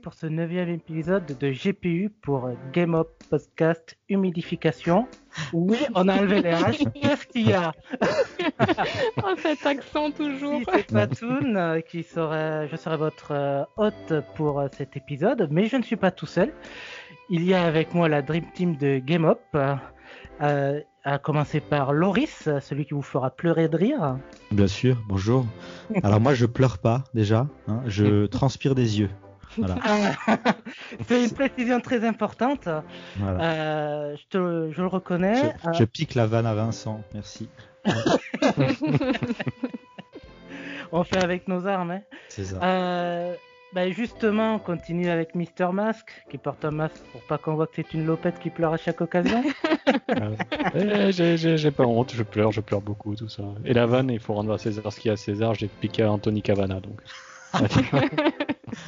pour ce neuvième épisode de GPU pour Game Up Podcast Humidification. Oui, on a enlevé les H. Qu'est-ce qu'il y a oh, cet accent toujours. c'est Patoun euh, qui serait, je serai votre euh, hôte pour euh, cet épisode, mais je ne suis pas tout seul. Il y a avec moi la Dream Team de Game Up, euh, à commencer par Loris, celui qui vous fera pleurer de rire. Bien sûr, bonjour. Alors moi je pleure pas déjà, hein, je transpire des yeux. Voilà. c'est une précision très importante. Voilà. Euh, je, te, je, le reconnais. Je, je, pique la vanne à Vincent, merci. On fait avec nos armes. Hein. C'est ça. Euh, bah justement, on continue avec Mister Mask, qui porte un masque pour pas qu'on voit que c'est une lopette qui pleure à chaque occasion. eh, j'ai pas honte, je pleure, je pleure beaucoup, tout ça. Et la vanne, il faut rendre à César ce qu'il y a à César, j'ai piqué à Anthony Cavana, donc.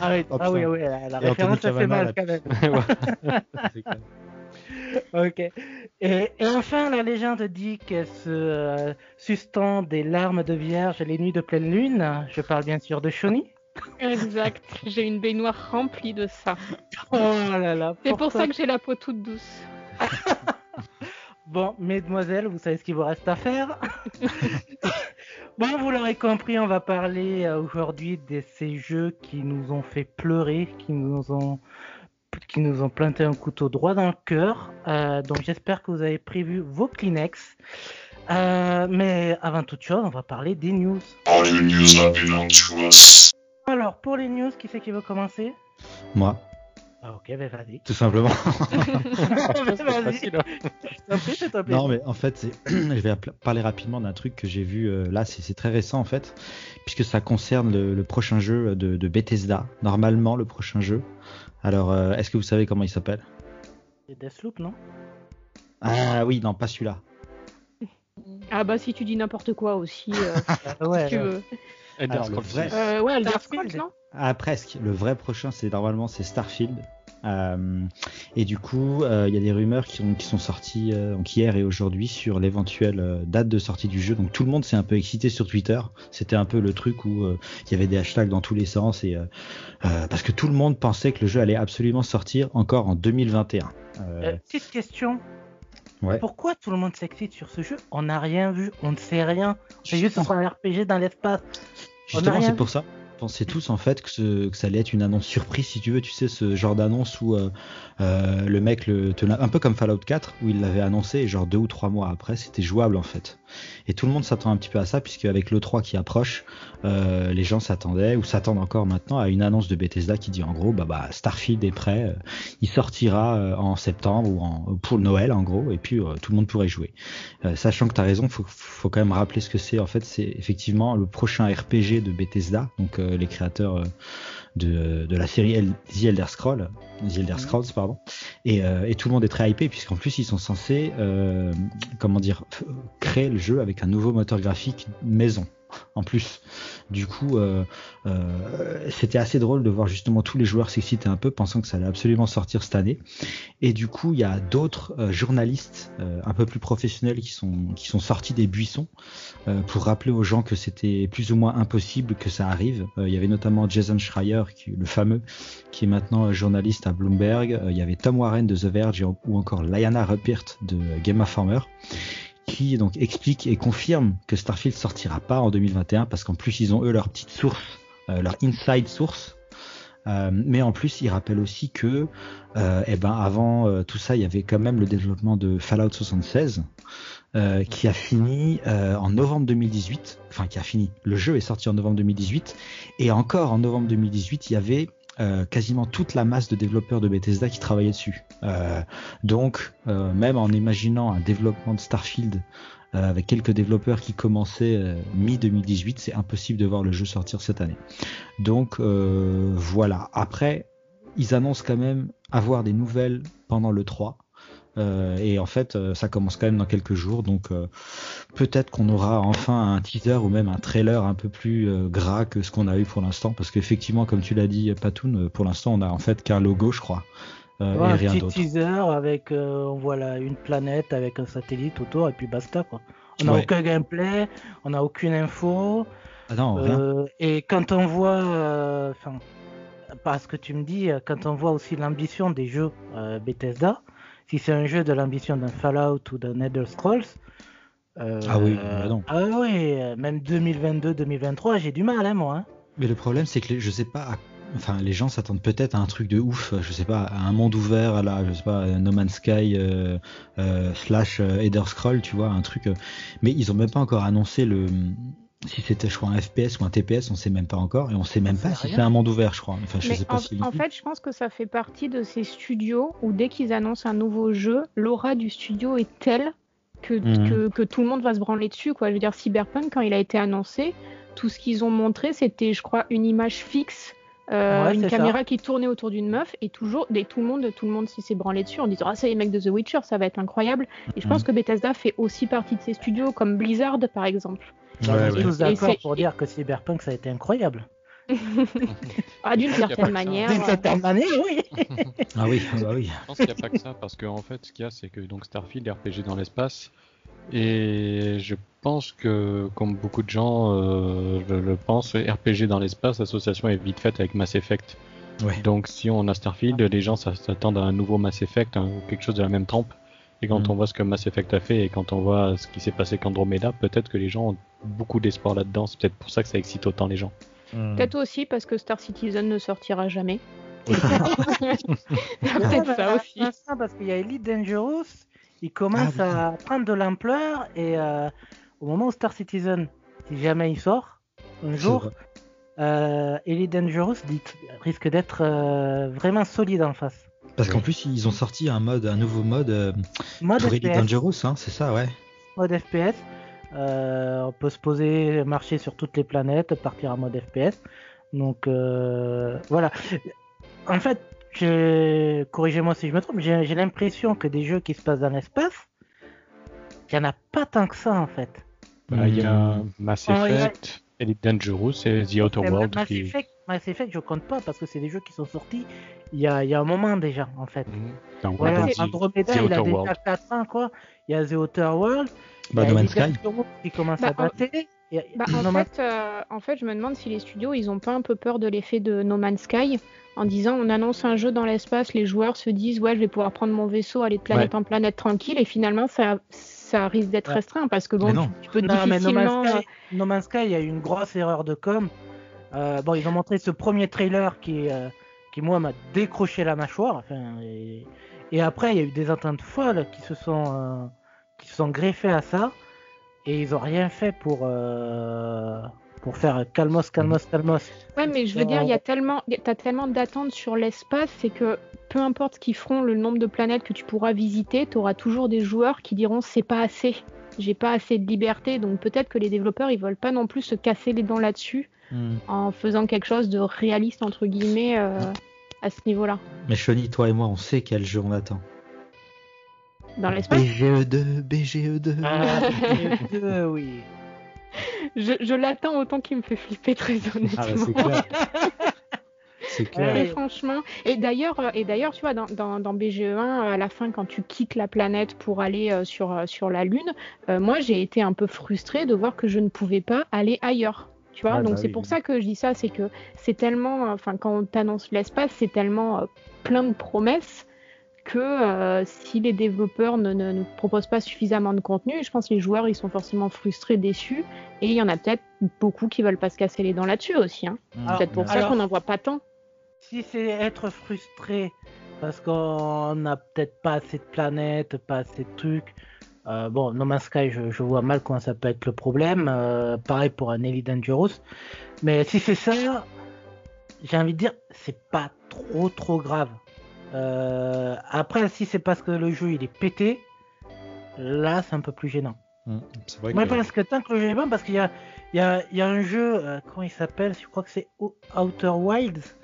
Ah oui, ah oui, oui, la, la référence, ça fait mal quand même. ok. Et, et, enfin, la légende dit qu'elle se euh, suspend des larmes de vierge les nuits de pleine lune. Je parle bien sûr de Shoni. Exact, j'ai une baignoire remplie de ça. Oh là là. C'est pour ça que j'ai la peau toute douce. bon, mesdemoiselles, vous savez ce qu'il vous reste à faire. Bon, vous l'aurez compris, on va parler euh, aujourd'hui de ces jeux qui nous ont fait pleurer, qui nous ont qui nous ont planté un couteau droit dans le cœur. Euh, donc j'espère que vous avez prévu vos Kleenex. Euh, mais avant toute chose, on va parler des news. All the news that belong to us. Alors, pour les news, qui c'est qui veut commencer? Moi. Ah, ok, ben vas-y. Tout simplement. vas-y. Non, mais en fait, je vais parler rapidement d'un truc que j'ai vu euh, là, c'est très récent en fait, puisque ça concerne le, le prochain jeu de, de, Bethesda. Normalement, le prochain jeu. Alors, euh, est-ce que vous savez comment il s'appelle? C'est Deathloop, non? Ah oui, non, pas celui-là. Ah bah si tu dis n'importe quoi aussi, euh, ouais, si tu veux. Alors, le vrai- 6. Euh, ouais, Elder. Scrolls, non? Ah presque. Le vrai prochain, c'est normalement c'est Starfield. Euh, et du coup, euh, il y a des rumeurs qui, ont, qui sont sorties euh, donc hier et aujourd'hui sur l'éventuelle date de sortie du jeu. Donc tout le monde s'est un peu excité sur Twitter. C'était un peu le truc où il y avait des hashtags dans tous les sens et parce que tout le monde pensait que le jeu allait absolument sortir encore en 2021. Euh, Euh, Petite question. ouais. Pourquoi tout le monde s'excite sur ce jeu? On n'a rien vu, on ne sait rien. C'est juste un RPG dans l'espace. Justement, rien c'est pour ça. On pensait tous en fait que, ça allait être une annonce surprise, si tu veux. Tu sais, ce genre d'annonce où euh, euh, le mec, le, te un peu comme Fallout 4, où il l'avait annoncé genre deux ou trois mois après, c'était jouable en fait. Et tout le monde s'attend un petit peu à ça, puisque avec l'E3 qui approche, euh, les gens s'attendaient, ou s'attendent encore maintenant, à une annonce de Bethesda qui dit en gros, bah, bah Starfield est prêt, il sortira en septembre ou en, pour Noël en gros, et puis tout le monde pourrait jouer. Sachant que tu as raison, faut, faut quand même rappeler ce que c'est. En fait, c'est effectivement le prochain RPG de Bethesda, donc les créateurs euh, de, de la série El- The Elder Scrolls, The Elder Scrolls, pardon. Et, euh, et tout le monde est très hypé puisqu'en plus ils sont censés, euh, comment dire, créer le jeu avec un nouveau moteur graphique maison. En plus, du coup, euh, euh, c'était assez drôle de voir justement tous les joueurs s'exciter un peu, pensant que ça allait absolument sortir cette année. Et du coup, il y a d'autres euh, journalistes euh, un peu plus professionnels qui sont qui sont sortis des buissons pour rappeler aux gens que c'était plus ou moins impossible que ça arrive. Il y avait notamment Jason Schreier, qui, le fameux, qui est maintenant journaliste à Bloomberg. Il y avait Tom Warren de The Verge ou encore Lyanna Ruppert de Game Informer qui donc explique et confirme que Starfield sortira pas en 2021 parce qu'en plus ils ont eux leur petite source, euh, leur inside source. Euh, mais en plus, il rappelle aussi que, euh, eh ben, avant euh, tout ça, il y avait quand même le développement de Fallout 76, euh, qui a fini en novembre 2018. Enfin, qui a fini. Le jeu est sorti en novembre 2018, et encore en novembre 2018, il y avait euh, quasiment toute la masse de développeurs de Bethesda qui travaillaient dessus. Euh, donc, euh, même en imaginant un développement de Starfield avec quelques développeurs qui commençaient euh, mi-2018, c'est impossible de voir le jeu sortir cette année. Donc voilà. Après, ils annoncent quand même avoir des nouvelles pendant le 3. Euh, et en fait, euh, ça commence quand même dans quelques jours, donc euh, peut-être qu'on aura enfin un teaser ou même un trailer un peu plus euh, gras que ce qu'on a eu pour l'instant, parce qu'effectivement, comme tu l'as dit, Patoun, pour l'instant, on a en fait qu'un logo, je crois, Ouais, et un rien petit teaser avec, on voit là, une planète avec un satellite autour et puis basta quoi. On n'a Ouais. aucun gameplay, on n'a aucune info. Ah non, et quand on voit, enfin, parce que tu me dis, quand on voit aussi l'ambition des jeux Bethesda, si c'est un jeu de l'ambition d'un Fallout ou d'un Elder Scrolls. euh, Ah oui, bah non. ah oui, euh, même 2022-2023, j'ai du mal, hein, moi. hein. Mais le problème, c'est que les- je sais pas. à- Enfin, les gens s'attendent peut-être à un truc de ouf. Je sais pas, à un monde ouvert, à la, je sais pas, No Man's Sky euh, euh, slash Elder Scroll, tu vois, un truc. Mais ils ont même pas encore annoncé le. Si c'était, je crois, un FPS ou un TPS, on sait même pas encore, et on sait même pas si c'est un monde ouvert, je crois. Enfin, je Mais sais pas en, si. en fait, je pense que ça fait partie de ces studios où dès qu'ils annoncent un nouveau jeu, l'aura du studio est telle que, Mhm. que, que tout le monde va se branler dessus. Quoi. Je veux dire, Cyberpunk, quand il a été annoncé, tout ce qu'ils ont montré, c'était, je crois, une image fixe, euh, Ouais, une ça. caméra qui tournait autour d'une meuf, et toujours, et tout le monde, tout le monde s'est branlé dessus en disant ah c'est les mecs de The Witcher, ça va être incroyable. Et je pense Mhm. que Bethesda fait aussi partie de ces studios, comme Blizzard par exemple. Ouais, on est ouais. tous d'accord pour dire que Cyberpunk, ça a été incroyable. Ah, d'une certaine manière. D'une euh, certaine manière, oui. Ah oui, ah bah oui. Je pense qu'il n'y a pas que ça, parce qu'en fait, ce qu'il y a, c'est que donc Starfield est RPG dans l'espace, et je pense que, comme beaucoup de gens euh, le, le pensent, RPG dans l'espace, l'association est vite faite avec Mass Effect. Ouais. Donc, si on a Starfield, les gens s'attendent à un nouveau Mass Effect, hein, ou quelque chose de la même trempe. Et quand Mm. on voit ce que Mass Effect a fait, et quand on voit ce qui s'est passé avec Andromeda, peut-être que les gens ont beaucoup d'espoir là-dedans. C'est peut-être pour ça que ça excite autant les gens. Peut-être aussi parce que Star Citizen ne sortira jamais. Peut-être ça bah, aussi. ça, parce qu'il y a Elite Dangerous, il commence Ah à prendre de l'ampleur et euh, au moment où Star Citizen, si jamais il sort, un jour, euh, Elite Dangerous dit- risque d'être euh, vraiment solide en face. Parce qu'en plus, ils ont sorti un mode, un nouveau mode euh, Mode pour Elite FPS, Dangerous, hein, c'est ça, ouais. mode FPS, euh, on peut se poser, marcher sur toutes les planètes, partir en mode FPS. Donc euh, voilà. En fait, je- corrigez-moi si je me trompe, j'ai l'impression que des jeux qui se passent dans l'espace, il n'y en a pas tant que ça en fait. Bah, Il y a. Mass Oh, a- Effect, Elite Dangerous et The Outer World Mass qui... Effect, Mass Effect, je compte pas parce que c'est des jeux qui sont sortis il y a, il y a un moment déjà en fait. Mhm. Voilà, Andromeda, The il a Outer déjà World. 4 ans quoi. Il y a The Outer World, Bah, No Man's Sky. Qui commence Bah, à dater. Bah, en, fait, euh, en fait, je me demande si les studios, ils ont pas un peu peur de l'effet de No Man's Sky en disant on annonce un jeu dans l'espace, les joueurs se disent ouais, je vais pouvoir prendre mon vaisseau, aller de planète en planète tranquille, et finalement, ça, ça risque d'être Ouais. restreint parce que bon, tu, tu peux Non, mais No difficilement. Man's, Sky, No Man's Sky, il y a eu une grosse erreur de com. Euh, bon, ils ont montré ce premier trailer qui, euh, qui moi, m'a décroché la mâchoire. Enfin, et, et après, il y a eu des ententes folles qui se sont, euh, se sont greffées à ça. Et ils ont rien fait pour, euh, pour faire calmos, calmos, calmos. Ouais, mais je veux dire, il y a tellement, t'as tellement d'attentes sur l'espace, c'est que peu importe ce qu'ils feront, le nombre de planètes que tu pourras visiter, tu auras toujours des joueurs qui diront c'est pas assez, j'ai pas assez de liberté, donc peut-être que les développeurs ils veulent pas non plus se casser les dents là-dessus Hmm. en faisant quelque chose de réaliste entre guillemets euh, à ce niveau-là. Mais Choni, toi et moi, on sait quel jeu on attend. Dans l'espace, BGE2, BGE2. Ah, euh, oui. je, je l'attends autant qu'il me fait flipper très honnêtement. Ah bah c'est clair. c'est clair. Mais Ouais. franchement, et d'ailleurs, euh, et d'ailleurs, tu vois, dans, dans, dans BGE1, euh, à la fin, quand tu quittes la planète pour aller euh, sur, euh, sur la Lune, euh, moi, j'ai été un peu frustrée de voir que je ne pouvais pas aller ailleurs. Tu vois, Ah, donc bah c'est oui, pour ça que je dis ça, c'est que c'est tellement, enfin, quand on t'annonce l'espace, c'est tellement euh, plein de promesses que euh, si les développeurs ne, ne, ne proposent pas suffisamment de contenu, je pense que les joueurs ils sont forcément frustrés, déçus, et il y en a peut-être beaucoup qui veulent pas se casser les dents là-dessus aussi. Hein. Alors, peut-être pour ça qu'on n'en voit pas tant. Si c'est être frustré parce qu'on n'a peut-être pas assez de planètes, pas assez de trucs. euh, bon, No Man's Sky, je, je vois mal comment ça peut être le problème. euh, pareil pour un Elite Dangerous. Mais si c'est ça, j'ai envie de dire, c'est pas trop trop grave. Euh, après, si c'est parce que le jeu il est pété, là c'est un peu plus gênant. Vrai Moi, que... parce que tant que le jeu est bon, parce qu'il y a, il y, a, il y a un jeu, euh, comment il s'appelle? Je crois que c'est Outer Wilds.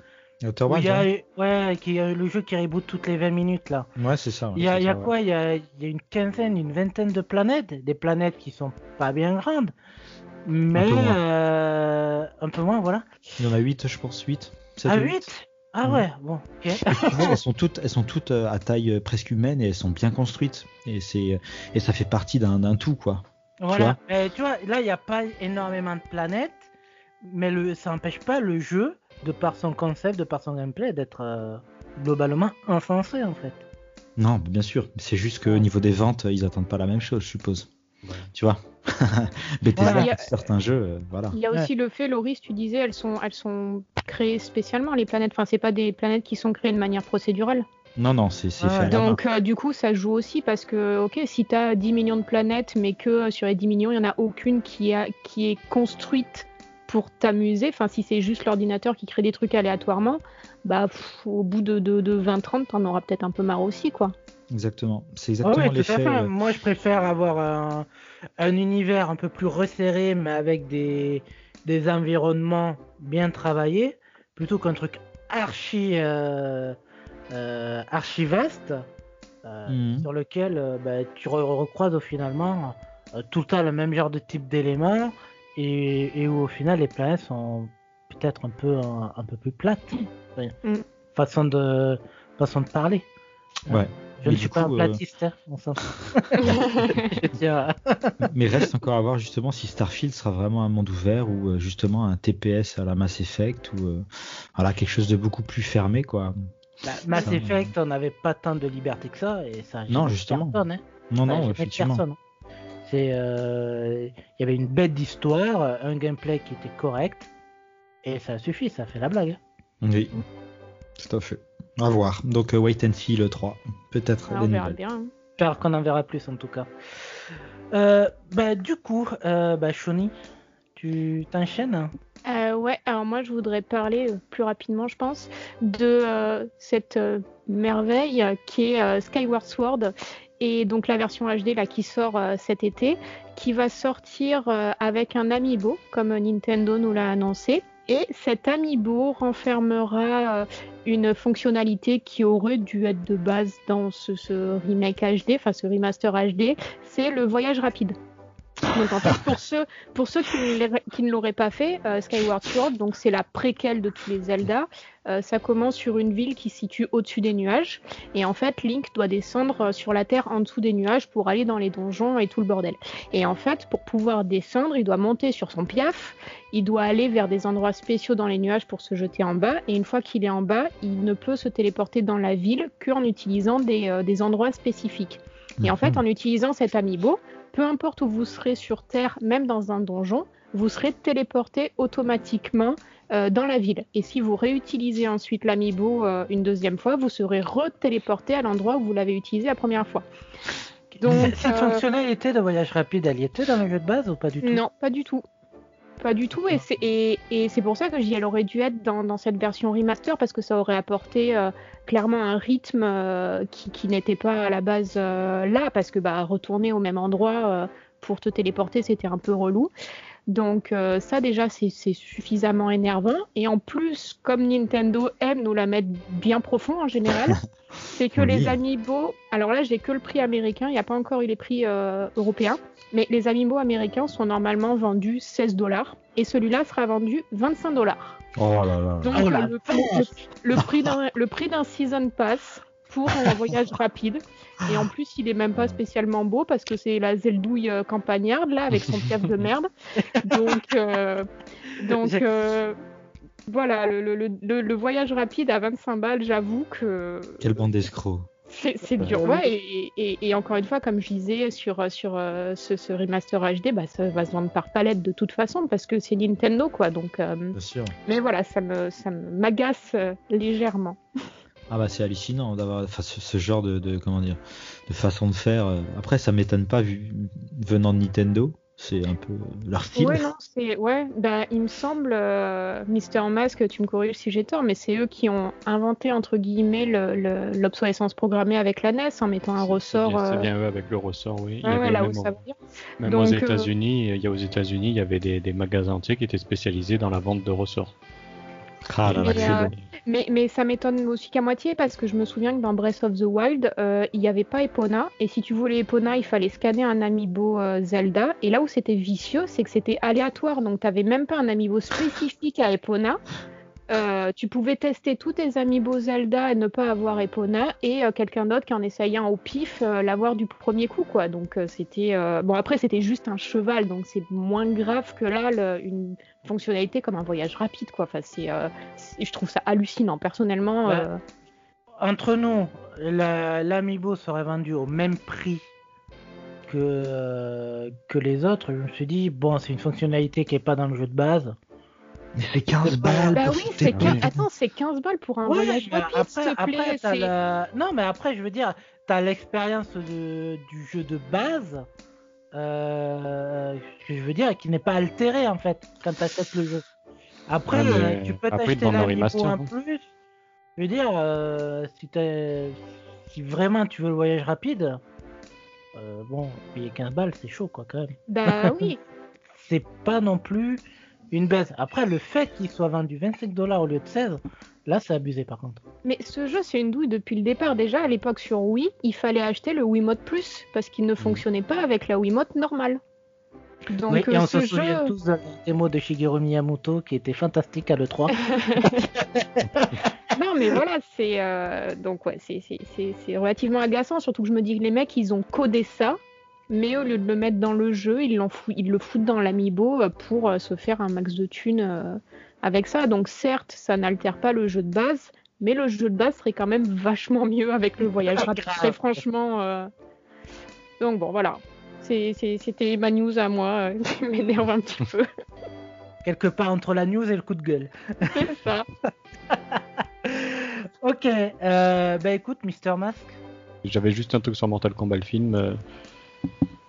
Outer Wilds, il y a, ouais, ouais, qui est le jeu qui reboot toutes les 20 minutes là. Ouais, c'est ça. ouais, Il y a, c'est il y a ça, ouais. quoi il y a, il y a une quinzaine, une vingtaine de planètes, des planètes qui sont pas bien grandes, mais peu moins. euh, un peu moins, voilà. Il y en a 8, je pense, 8. Ah 8 Ah Mhm. ouais, bon, ok. Ouais, elles sont toutes, elles sont toutes euh, à taille euh, presque humaine et elles sont bien construites. Et c'est, et ça fait partie d'un, d'un tout, quoi. Voilà. Mais tu vois, là il n'y a pas énormément de planètes, mais le, ça n'empêche pas le jeu de par son concept, de par son gameplay, d'être euh, globalement insensé en fait. Non, bien sûr. C'est juste qu'au niveau des ventes, ils attendent pas la même chose, je suppose. Ouais. Tu vois Bethesda, Ouais, il y a- certains jeux, euh, voilà. Il y a aussi le fait, Loris, tu disais, elles sont, elles sont créées spécialement, les planètes. Enfin, c'est pas des planètes qui sont créées de manière procédurale. Non, non, c'est fait. Donc, euh, du coup, ça joue aussi parce que, ok, si tu as 10 millions de planètes, mais que euh, sur les 10 millions, il n'y en a aucune qui, a, qui est construite pour t'amuser, enfin, si c'est juste l'ordinateur qui crée des trucs aléatoirement, bah, pff, au bout de, de, de 20-30, t'en auras peut-être un peu marre aussi, quoi. Exactement. C'est exactement ouais, l'effet. euh, Moi, je préfère avoir un, un univers un peu plus resserré, mais avec des, des environnements bien travaillés, plutôt qu'un truc archi, euh, euh, archi vaste, euh, Mhm. sur lequel euh, bah, tu re- recroises au finalement euh, tout le temps le même genre de type d'éléments, et, et où au final les planètes sont peut-être un peu, un, un peu plus plates. Mhm. façon, de, façon de parler. Ouais. Je Mais ne du suis pas coup, un euh, platiste, hein. Je tiens à- Mais reste encore à voir justement si Starfield sera vraiment un monde ouvert ou euh, justement un TPS à la Mass Effect ou euh, voilà quelque chose de beaucoup plus fermé quoi. Bah, Mass Ça, Effect, on n'avait pas tant de liberté que ça, et ça Non, justement. personne, hein. Non Ça non effectivement. personne, hein. C'est, euh, il y avait une bête d'histoire, un gameplay qui était correct, et ça suffit, ça fait la blague. hein. Oui. Tout à fait. À voir. Donc euh, wait and see le 3. Peut-être Ah, on verra bien. hein. J'espère qu'on en verra plus en tout cas. Euh, bah, du coup, euh, bah, Shoni, tu t'enchaînes? Euh, ouais, alors moi je voudrais parler euh, plus rapidement, je pense, de euh, cette euh, merveille qui est euh, Skyward Sword et donc la version HD là qui sort euh, cet été, qui va sortir euh, avec un amiibo comme Nintendo nous l'a annoncé. Et cet amiibo renfermera euh, une fonctionnalité qui aurait dû être de base dans ce, ce remake HD, enfin ce remaster HD, c'est le voyage rapide. Donc en fait, pour ceux, pour ceux qui ne l'auraient- pas fait, euh, Skyward Sword, donc c'est la préquelle de tous les Zelda. Euh, ça commence sur une ville qui se situe au-dessus des nuages, et en fait, Link doit descendre euh, sur la terre en dessous des nuages pour aller dans les donjons et tout le bordel. Et en fait, pour pouvoir descendre, il doit monter sur son piaf, il doit aller vers des endroits spéciaux dans les nuages pour se jeter en bas, et une fois qu'il est en bas, il ne peut se téléporter dans la ville qu'en utilisant des, euh, des endroits spécifiques. Et en fait, en utilisant cet amiibo, peu importe où vous serez sur Terre, même dans un donjon, vous serez téléporté automatiquement euh, dans la ville. Et si vous réutilisez ensuite l'amiibo euh, une deuxième fois, vous serez retéléporté à l'endroit où vous l'avez utilisé la première fois. Donc, Cette euh, fonctionnalité de voyage rapide, elle y était dans le jeu de base ou pas du tout? Non, pas du tout. Pas du tout, et c'est, et, et c'est pour ça que dis elle aurait dû être dans, dans cette version remaster parce que ça aurait apporté euh, clairement un rythme euh, qui, qui n'était pas à la base euh, là, parce que bah, retourner au même endroit pour te téléporter c'était un peu relou. Donc ça déjà c'est, c'est suffisamment énervant, et en plus, comme Nintendo aime nous la mettre bien profond en général, c'est que Oui. les amiibo, alors là j'ai que le prix américain, il n'y a pas encore eu les prix européens. Mais les amiibo américains sont normalement vendus 16 dollars et celui-là sera vendu 25 dollars. Oh là là. Donc Oh le, le- le prix d'un le prix d'un season pass pour un voyage rapide et en plus il est même pas spécialement beau parce que c'est la Zeldouille euh, campagnarde là avec son piaf de merde. Donc euh, donc euh, voilà le, le, le- le- le voyage rapide à 25 balles, j'avoue que Quelle bande d'escrocs. C'est c'est dur, ouais, et, et- et encore une fois, comme je disais sur, sur euh, ce, ce remaster HD, bah, ça va se vendre par palette de toute façon parce que c'est Nintendo, quoi. Donc, euh, Bien sûr. mais voilà, ça me, ça m'agace euh, légèrement. Ah bah c'est hallucinant d'avoir enfin, ce, ce genre de, de comment dire de façon de faire. euh. Après ça m'étonne pas vu venant de Nintendo, c'est un peu leur style. Ouais, non, c'est ouais, bah, il me semble, euh, Mister Mask, tu me corriges si j'ai tort, mais c'est eux qui ont inventé entre guillemets le- le- l'obsolescence programmée avec la NES en mettant un C'est- ressort. C'est bien, c'est euh, bien eux avec le ressort, oui. Il y ouais, ouais, avait là où même, ça même Donc, aux euh, États-Unis, il y a aux États-Unis, il y avait des, des magasins entiers qui étaient spécialisés dans la vente de ressorts. Ah là là, Mais, c'est euh, bon. Mais, ça m'étonne aussi qu'à moitié parce que je me souviens que dans Breath of the Wild, euh, il n'y avait pas Epona. Et si tu voulais Epona, il fallait scanner un amiibo euh, Zelda. Et là où c'était vicieux, c'est que c'était aléatoire. Donc tu n'avais même pas un amiibo spécifique à Epona. euh, tu pouvais tester tous tes amiibo Zelda et ne pas avoir Epona et quelqu'un d'autre qui en essayant au pif l'avoir du premier coup quoi. Donc c'était bon après c'était juste un cheval donc c'est moins grave que là une fonctionnalité comme un voyage rapide quoi. Enfin c'est euh, je trouve ça hallucinant personnellement. Ouais. euh, Entre nous, la- l'Amiibo serait vendu au même prix que, euh, que les autres. Je me suis dit, bon, c'est une fonctionnalité qui est pas dans le jeu de base. Mais c'est 15 balles Bah pour oui, c'est couilles. 15... Attends, c'est 15 balles pour un Ouais, voyage rapide, s'il te après, plaît. t'as c'est- la- Non, mais après, je veux dire, t'as l'expérience de- du jeu de base, euh, que je veux dire, qui n'est pas altérée en fait quand t'achètes le jeu. Après, Ouais, mais euh, tu peux t'acheter l'amiibo remaster, en hein. plus. Je veux dire, euh, si vraiment tu veux le voyage rapide, euh, bon, payer 15 balles, c'est chaud quoi quand même. Bah oui. C'est pas non plus une baisse. Après, le fait qu'il soit vendu 25 dollars au lieu de 16, là c'est abusé par contre. Mais ce jeu, c'est une douille depuis le départ. Déjà, à l'époque sur Wii, il fallait acheter le Wiimote Plus parce qu'il ne fonctionnait pas avec la Wiimote normale. Donc, Oui, et euh, on ce se souvient jeu. tous de la démo de Shigeru Miyamoto qui était fantastique à l'E3. Non, mais voilà, c'est euh, donc ouais, c'est relativement agaçant. Surtout que je me dis que les mecs, ils ont codé ça, mais au lieu de le mettre dans le jeu, ils, fou- ils le foutent dans l'amiibo euh, pour euh, se faire un max de thunes euh, avec ça. Donc certes, ça n'altère pas le jeu de base, mais le jeu de base serait quand même vachement mieux avec le voyage rapide. Grave. Très franchement. euh, Donc bon, voilà. C'était ma news à moi euh, qui m'énerve un petit peu. Quelque part entre la news et le coup de gueule. C'est ça. Ok, euh, bah écoute, Mister Mask. J'avais juste un truc sur Mortal Kombat le film, euh,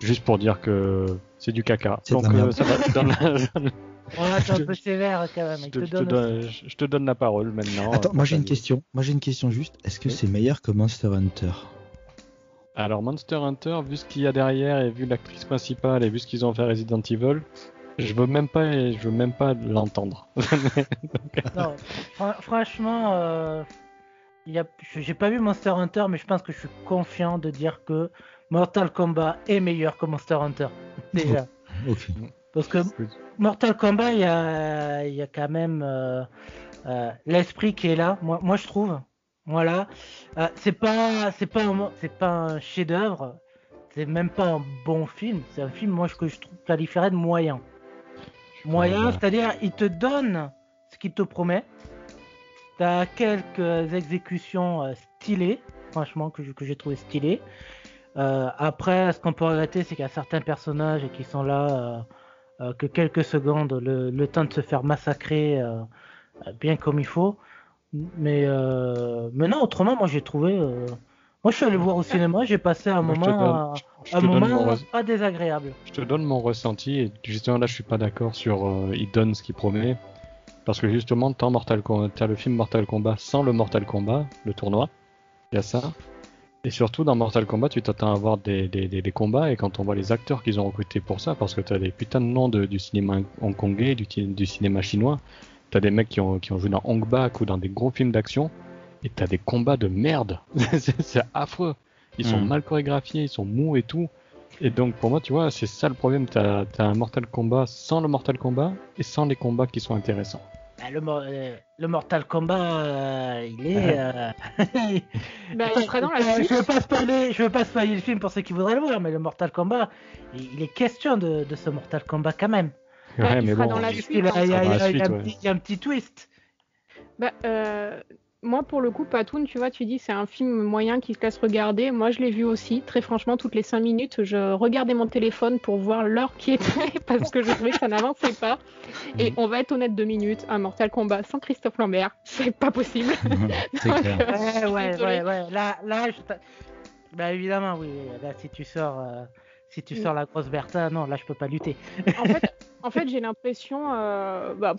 juste pour dire que c'est du caca. Donc euh, ça va, donne la- T'es Je- un peu sévère quand même. je Il te, donne donne, je- je te donne la parole maintenant. Attends, moi j'ai une question. Moi j'ai une question juste. Est-ce que Oui. c'est meilleur que Monster Hunter Alors Monster Hunter, vu ce qu'il y a derrière et vu l'actrice principale et vu ce qu'ils ont fait Resident Evil, je veux même pas, je veux même pas l'entendre. Franchement, euh, a... j'ai pas vu Monster Hunter, mais je pense que je suis confiant de dire que Mortal Kombat est meilleur que Monster Hunter. Déjà. Ok. Parce que Mortal Kombat, il y a, il y a quand même euh, euh, l'esprit qui est là. Moi, moi je trouve. Voilà. Euh, c'est pas, c'est pas, un, c'est pas un chef-d'œuvre. C'est même pas un bon film. C'est un film, moi, que je trouve qualifierais de moyen. Moyen, c'est-à-dire, il te donne ce qu'il te promet. T'as quelques exécutions euh, stylées, franchement, que, que j'ai trouvé stylées. Après, ce qu'on peut regretter, c'est qu'il y a certains personnages qui sont là que quelques secondes, le, le temps de se faire massacrer euh, euh, bien comme il faut. Mais, euh, mais non, autrement, moi j'ai trouvé. euh, Moi je suis allé voir au cinéma, j'ai passé un Moi, moment, donne- euh, un moment pas désagréable. je te donne mon ressenti et justement là je suis pas d'accord sur euh, il donne ce qu'il promet parce que justement t'as Mortal Com- t'as le film Mortal Kombat sans le Mortal Kombat, le tournoi, il y a ça. Et surtout dans Mortal Kombat tu t'attends à voir des, des, des, des combats et quand on voit les acteurs qu'ils ont recrutés pour ça parce que t'as des putains de noms de- du cinéma hongkongais, du, du cinéma chinois, t'as des mecs qui ont, qui ont joué dans Hong Bak ou dans des gros films d'action et t'as des combats de merde, c'est affreux. Ils sont Hmm. mal chorégraphiés, ils sont mous et tout. Et donc pour moi, tu vois, c'est ça le problème. T'as as un Mortal Kombat sans le Mortal Kombat et sans les combats qui sont intéressants. Bah, le, euh, le Mortal Kombat, euh, il est. euh, Bah, il sera dans la suite. je veux pas spoiler, je veux pas spoiler le film pour ceux qui voudraient le voir, mais le Mortal Kombat, il, il est question de, de ce Mortal Kombat quand même. Ouais, a- il y a, hein. il y a- Dans la suite, un petit- il y a un petit twist. Bah, euh, moi, pour le coup, Patoun, tu vois, tu dis c'est un film moyen qui se laisse regarder. Moi, je l'ai vu aussi. Très franchement, toutes les 5 minutes, je regardais mon téléphone pour voir l'heure qui était parce que je trouvais que ça n'avançait pas. Et on va être honnête deux minutes, un Mortal Kombat sans Christophe Lambert, c'est pas possible. c'est clair. Ouais, ouais, ouais, ouais. Là, là, je bah évidemment, oui. oui. Là, si tu sors, euh, si tu Oui. sors la grosse Bertha, non, là, je peux pas lutter. En fait, en fait j'ai l'impression. euh, bah,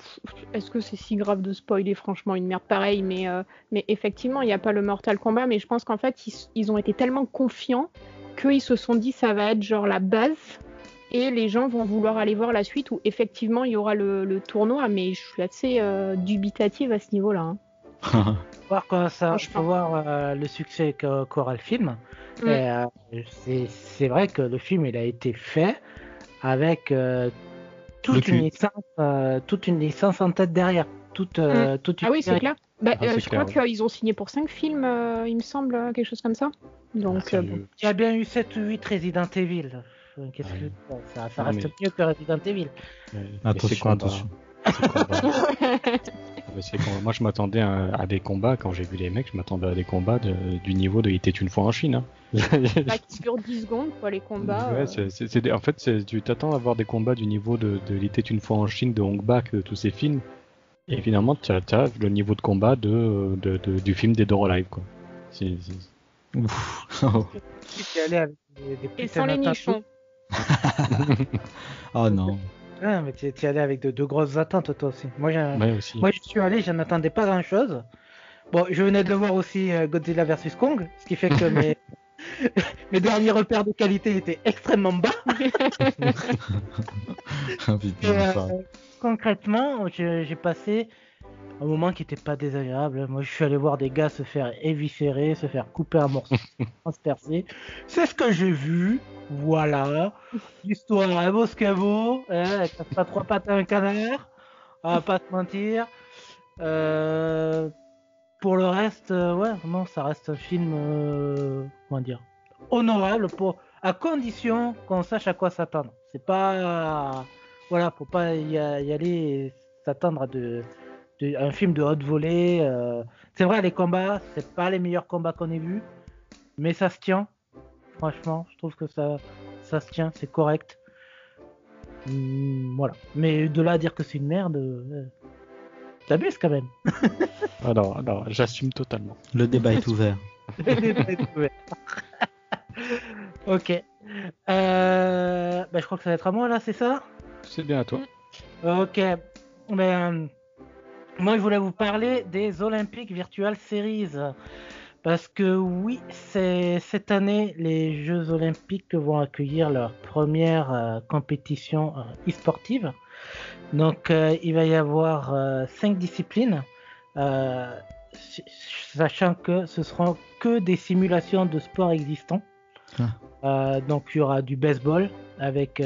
Est-ce que c'est si grave de spoiler, franchement, une merde pareille mais, euh, mais effectivement, il n'y a pas le Mortal Kombat. Mais je pense qu'en fait, ils, ils ont été tellement confiants qu'ils se sont dit ça va être genre la base. Et les gens vont vouloir aller voir la suite où effectivement il y aura le, le tournoi. Mais je suis assez euh, dubitative à ce niveau-là. hein. Voir quoi ça, faut voir euh, le succès qu'aura le film. Mm. Et, euh, c'est, c'est vrai que le film, il a été fait avec euh, toute Le une cul. licence, euh, toute une licence en tête derrière. tout, euh, tout Ah oui, c'est clair. Bah, Ah, euh, je crois clair, qu'ils ont signé pour 5 films, euh, il me semble, quelque chose comme ça. Donc, Ah, euh, sérieux. Il y a bien eu 7 ou 8 Resident Evil. Qu'est-ce Ouais. que ça, ça Non, reste mais- mieux que Resident Evil. Mais- Attention, attention. ces combats- Moi, je m'attendais à, à des combats, quand j'ai vu les mecs, je m'attendais à des combats de- du niveau de Il était une fois en Chine. hein. bah, qui durent 10 secondes, quoi, les combats. Ouais, euh. en fait, tu t'attends à voir des combats du niveau de, de Il était une fois en Chine, de Hong Bak, de tous ces films. Et finalement, tu as, le niveau de combat de, de- de- du film des Doro Live. Quoi. C'est- Et sans les nichons. oh non. Ah, mais tu es allé avec de, de grosses attentes, toi aussi. Moi, j'ai- Ouais, aussi. Moi, je suis allé, j'en attendais pas grand chose. Bon, je venais de le voir aussi euh, Godzilla vs Kong, ce qui fait que mes, mes derniers repères de qualité étaient extrêmement bas. Ah, Et, euh, concrètement, j'ai j'ai passé un moment qui était pas désagréable. Moi, je suis allé voir des gars se faire éviscérer, se faire couper en morceaux, transpercer. C'est ce que j'ai vu. Voilà. L'histoire, elle vaut ce qu'elle vaut. Elle casse pas trois pattes à un canard. On va pas se mentir. Euh, pour le reste, euh, ouais, non, ça reste un film, euh, comment dire, honorable pour, à condition qu'on sache à quoi s'attendre. C'est pas, voilà, faut pas y, y aller s'attendre à de, de- un film de haute volée. euh. C'est vrai, les combats, c'est pas les meilleurs combats qu'on ait vus, mais ça se tient. Franchement, je trouve que ça, ça se tient, c'est correct. Hum, voilà. Mais de là à dire que c'est une merde, euh, t'abuses quand même. Alors, alors j'assume totalement. Le débat est ouvert. ok. Euh, bah, je crois que ça va être à moi là, c'est ça? C'est bien à toi. Ok. Ben, moi, je voulais vous parler des Olympiques Virtual Series. Parce que oui, cette année, les Jeux Olympiques vont accueillir leur première euh, compétition euh, e-sportive. Donc, euh, il va y avoir cinq disciplines, ch- sachant que ce seront que des simulations de sport existants. Ah. Donc, il y aura du baseball avec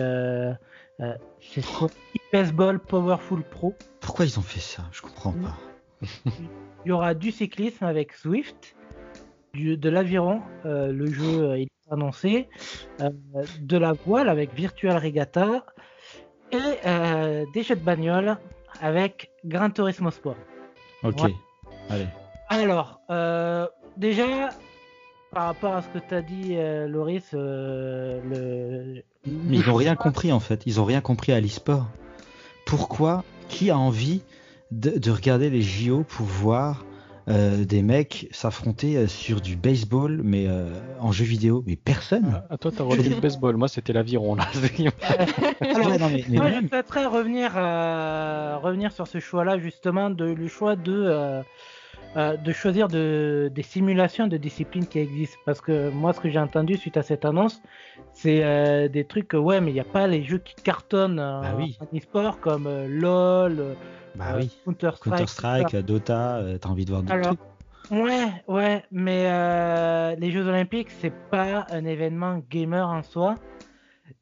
euh, c'est Baseball Powerful Pro. Pourquoi ils ont fait ça? Je comprends pas. Il y aura du cyclisme avec Swift, du, de l'aviron, euh, le jeu euh, est annoncé, euh, de la voile avec Virtual Regatta et des jeux de bagnole avec Gran Turismo Sport. Ok. Allez. Alors, déjà, par rapport à ce que tu as dit, Loris, le... Mais ils n'ont rien compris en fait. Ils ont rien compris à l'e-sport. Pourquoi? Qui a envie de, de regarder les JO pour voir euh, des mecs s'affronter euh, sur du baseball, mais euh, en jeu vidéo? Mais personne. Ah, toi, t'as relevé le baseball. Moi, c'était l'aviron, là. Alors, Ouais, non, mais- mais moi, même- je souhaiterais revenir, euh, revenir sur ce choix-là, justement, de, le choix de, euh, de choisir de, des simulations de disciplines qui existent. Parce que moi, ce que j'ai entendu suite à cette annonce, c'est euh, des trucs, que, ouais, mais il n'y a pas les jeux qui cartonnent euh, Bah oui. en e-sport comme euh, LOL, euh, bah oui. Counter-Strike. Ça. Dota, t'as envie de voir d'autres trucs. Ouais, ouais, mais les Jeux Olympiques, c'est pas un événement gamer en soi.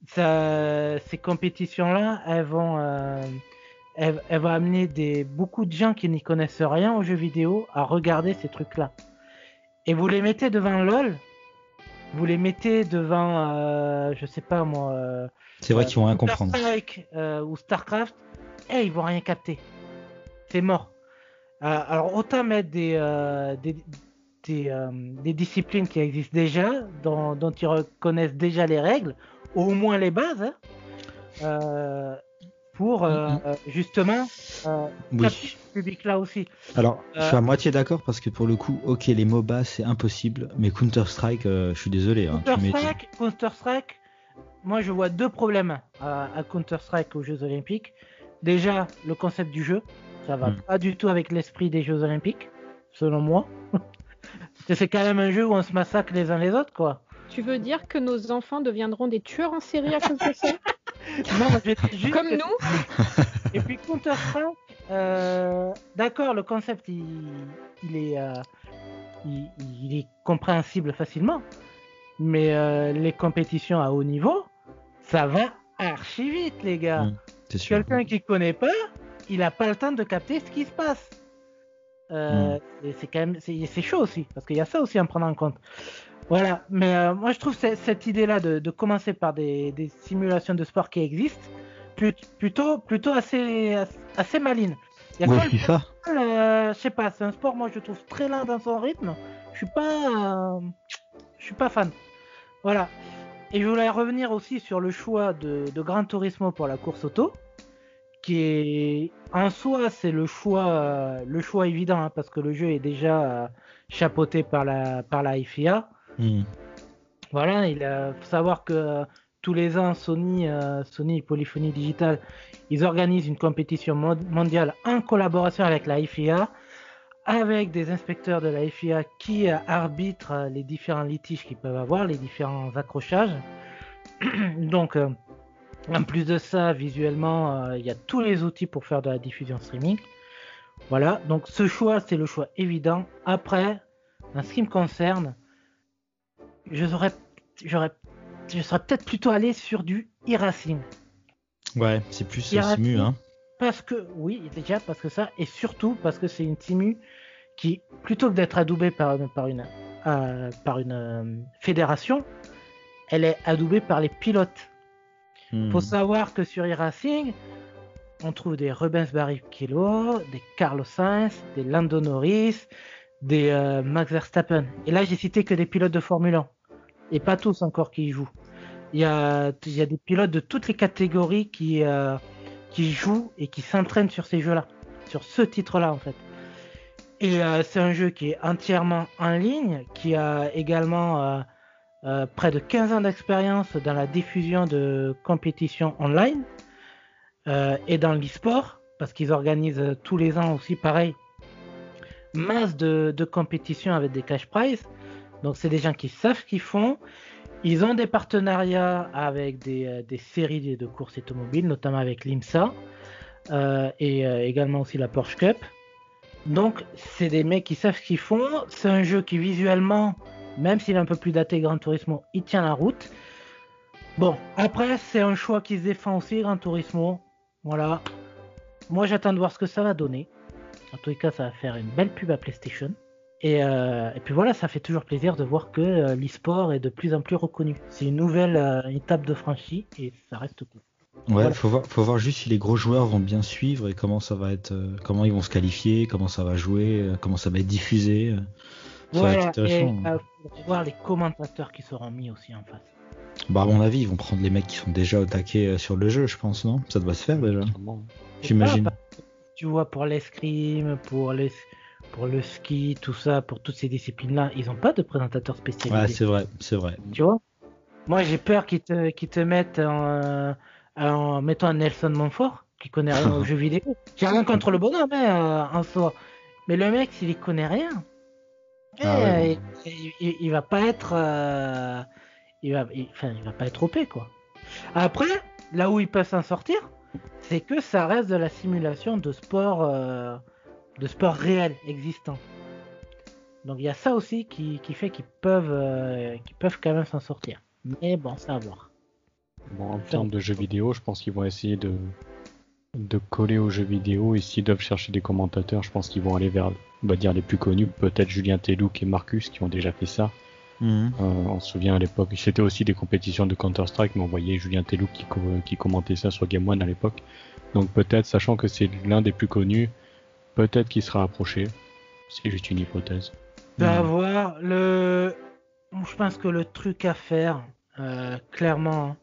Ça, ces compétitions-là, elles vont, elles vont amener des, beaucoup de gens qui n'y connaissent rien aux jeux vidéo à regarder ces trucs-là. Et vous les mettez devant LOL, vous les mettez devant, euh, je sais pas moi, euh, C'est vrai qu'ils vont rien comprendre. Euh, ou Starcraft, et ils vont rien capter. C'est mort. Euh, alors autant mettre des, euh, des, des, euh, des disciplines qui existent déjà, dont, dont ils reconnaissent déjà les règles, ou au moins les bases, hein, euh, pour euh, justement euh, Oui. ce public-là aussi. Alors, je suis Euh, à moitié d'accord parce que pour le coup, ok, les MOBA c'est impossible, mais Counter-Strike, euh, je suis désolé. hein, tu mets- Counter-Strike, Counter-Strike, moi je vois deux problèmes à, à Counter-Strike aux Jeux Olympiques. Déjà, le concept du jeu, ça va Hmm. pas du tout avec l'esprit des Jeux Olympiques, selon moi. C'est quand même un jeu où on se massacre les uns les autres, quoi. Tu veux dire que nos enfants deviendront des tueurs en série à cause de ça? Non, je juste Comme nous Et puis Counter-Strike, euh, d'accord, le concept il, il est, euh, il, il est compréhensible facilement, mais euh, les compétitions à haut niveau, ça va archi vite, les gars. Mm. Sûr. Quelqu'un qui connaît pas, il a pas le temps de capter ce qui se passe. Et C'est quand même, c'est c'est chaud aussi, parce qu'il y a ça aussi à prendre en compte. Voilà, mais euh, moi je trouve ce- cette idée-là de, de commencer par des, des simulations de sport qui existent plut- plutôt, plutôt assez, assez maline. Il y a Ouais, FIFA. euh, je sais pas, c'est un sport moi je trouve très lent dans son rythme. Je suis pas, euh, je suis pas fan. Voilà. Et je voulais revenir aussi sur le choix de, de Gran Turismo pour la course auto, qui est en soi c'est le choix, le choix évident hein, parce que le jeu est déjà euh, chapeauté par la par la FIA. Hmm. Voilà, il faut savoir que euh, tous les ans, Sony, euh, Sony Polyphonie Digital, ils organisent une compétition mon- mondiale en collaboration avec la FIA, avec des inspecteurs de la FIA qui euh, arbitrent les différents litiges qu'ils peuvent avoir, les différents accrochages. Donc, en plus de ça, visuellement, il y a tous les outils pour faire de la diffusion streaming. Voilà, donc ce choix, c'est le choix évident. Après, en ce qui me concerne, je serais, j'aurais, je serais peut-être plutôt allé sur du e-racing. Ouais, c'est plus euh, simu, hein. Parce que, oui, déjà parce que ça, et surtout parce que c'est une simu qui, plutôt que d'être adoubée par, par une, euh, par une euh, fédération, elle est adoubée par les pilotes. Hmm. Faut savoir que sur e-racing, on trouve des Rubens Barrichello, des Carlos Sainz, des Lando Norris, des euh, Max Verstappen. Et là, j'ai cité que des pilotes de Formule 1. Et pas tous encore qui y jouent. Il y a, des pilotes de toutes les catégories qui, euh, qui jouent et qui s'entraînent sur ces jeux-là. Sur ce titre-là, en fait. Et euh, c'est un jeu qui est entièrement en ligne, qui a également euh, près de 15 ans d'expérience dans la diffusion de compétitions online et dans l'e-sport, parce qu'ils organisent tous les ans aussi pareil, masse de, de compétitions avec des cash prizes. Donc c'est des gens qui savent ce qu'ils font. Ils ont des partenariats avec des, euh, séries de courses automobiles, notamment avec l'IMSA euh, et euh, également aussi la Porsche Cup. Donc c'est des mecs qui savent ce qu'ils font. C'est un jeu qui visuellement, même s'il est un peu plus daté Gran Turismo, il tient la route. Bon, après c'est un choix qui se défend aussi Gran Turismo. Voilà. Moi j'attends de voir ce que ça va donner. En les cas, ça va faire une belle pub à PlayStation. Et, euh, et puis voilà, ça fait toujours plaisir de voir que euh, l'e-sport est de plus en plus reconnu. C'est une nouvelle euh, étape de franchie et ça reste cool. Ouais, Voilà. faut voir, faut voir juste si les gros joueurs vont bien suivre et comment ça va être, euh, comment ils vont se qualifier, comment ça va jouer, euh, comment ça va être diffusé. euh. Ça va être et intéressant. euh, faut voir les commentateurs qui seront mis aussi en face. Bah à mon avis, ils vont prendre les mecs qui sont déjà au taquet sur le jeu, je pense, non? Ça doit se faire déjà. J'imagine. Tu vois, pour l'escrime, pour les, pour le ski, tout ça, pour toutes ces disciplines-là, ils n'ont pas de présentateur spécialisé. Ouais, c'est vrai, c'est vrai. tu vois? Moi, j'ai peur qu'ils te, mettent en, en mettant un Nelson Montfort, qui connaît rien aux jeux vidéo. J'ai rien contre le bonhomme, hein, euh, en soi. Mais le mec, s'il y connaît rien, Ah eh, ouais, il, il- il va pas être, euh, il va, il- enfin, il va pas être OP, quoi. Après, là où ils peuvent s'en sortir, c'est que ça reste de la simulation de sport, euh, de sport réel existant. Donc il y a ça aussi qui, qui fait qu'ils peuvent, euh, qu'ils peuvent quand même s'en sortir. Mais bon, ça à voir. Bon, en termes de jeux vidéo, je pense qu'ils vont essayer de, de coller aux jeux vidéo et s'ils doivent chercher des commentateurs, je pense qu'ils vont aller vers, on va dire, les plus connus, peut-être Julien Telouk et Marcus qui ont déjà fait ça. Mhm. Euh, on se souvient à l'époque, c'était aussi des compétitions de Counter-Strike, mais on voyait Julien Telouk qui, co- qui commentait ça sur Game One à l'époque. Donc peut-être, sachant que c'est l'un des plus connus, peut-être qu'il sera approché. C'est juste une hypothèse. Va Mhm. voir le. Je pense que le truc à faire, euh, clairement,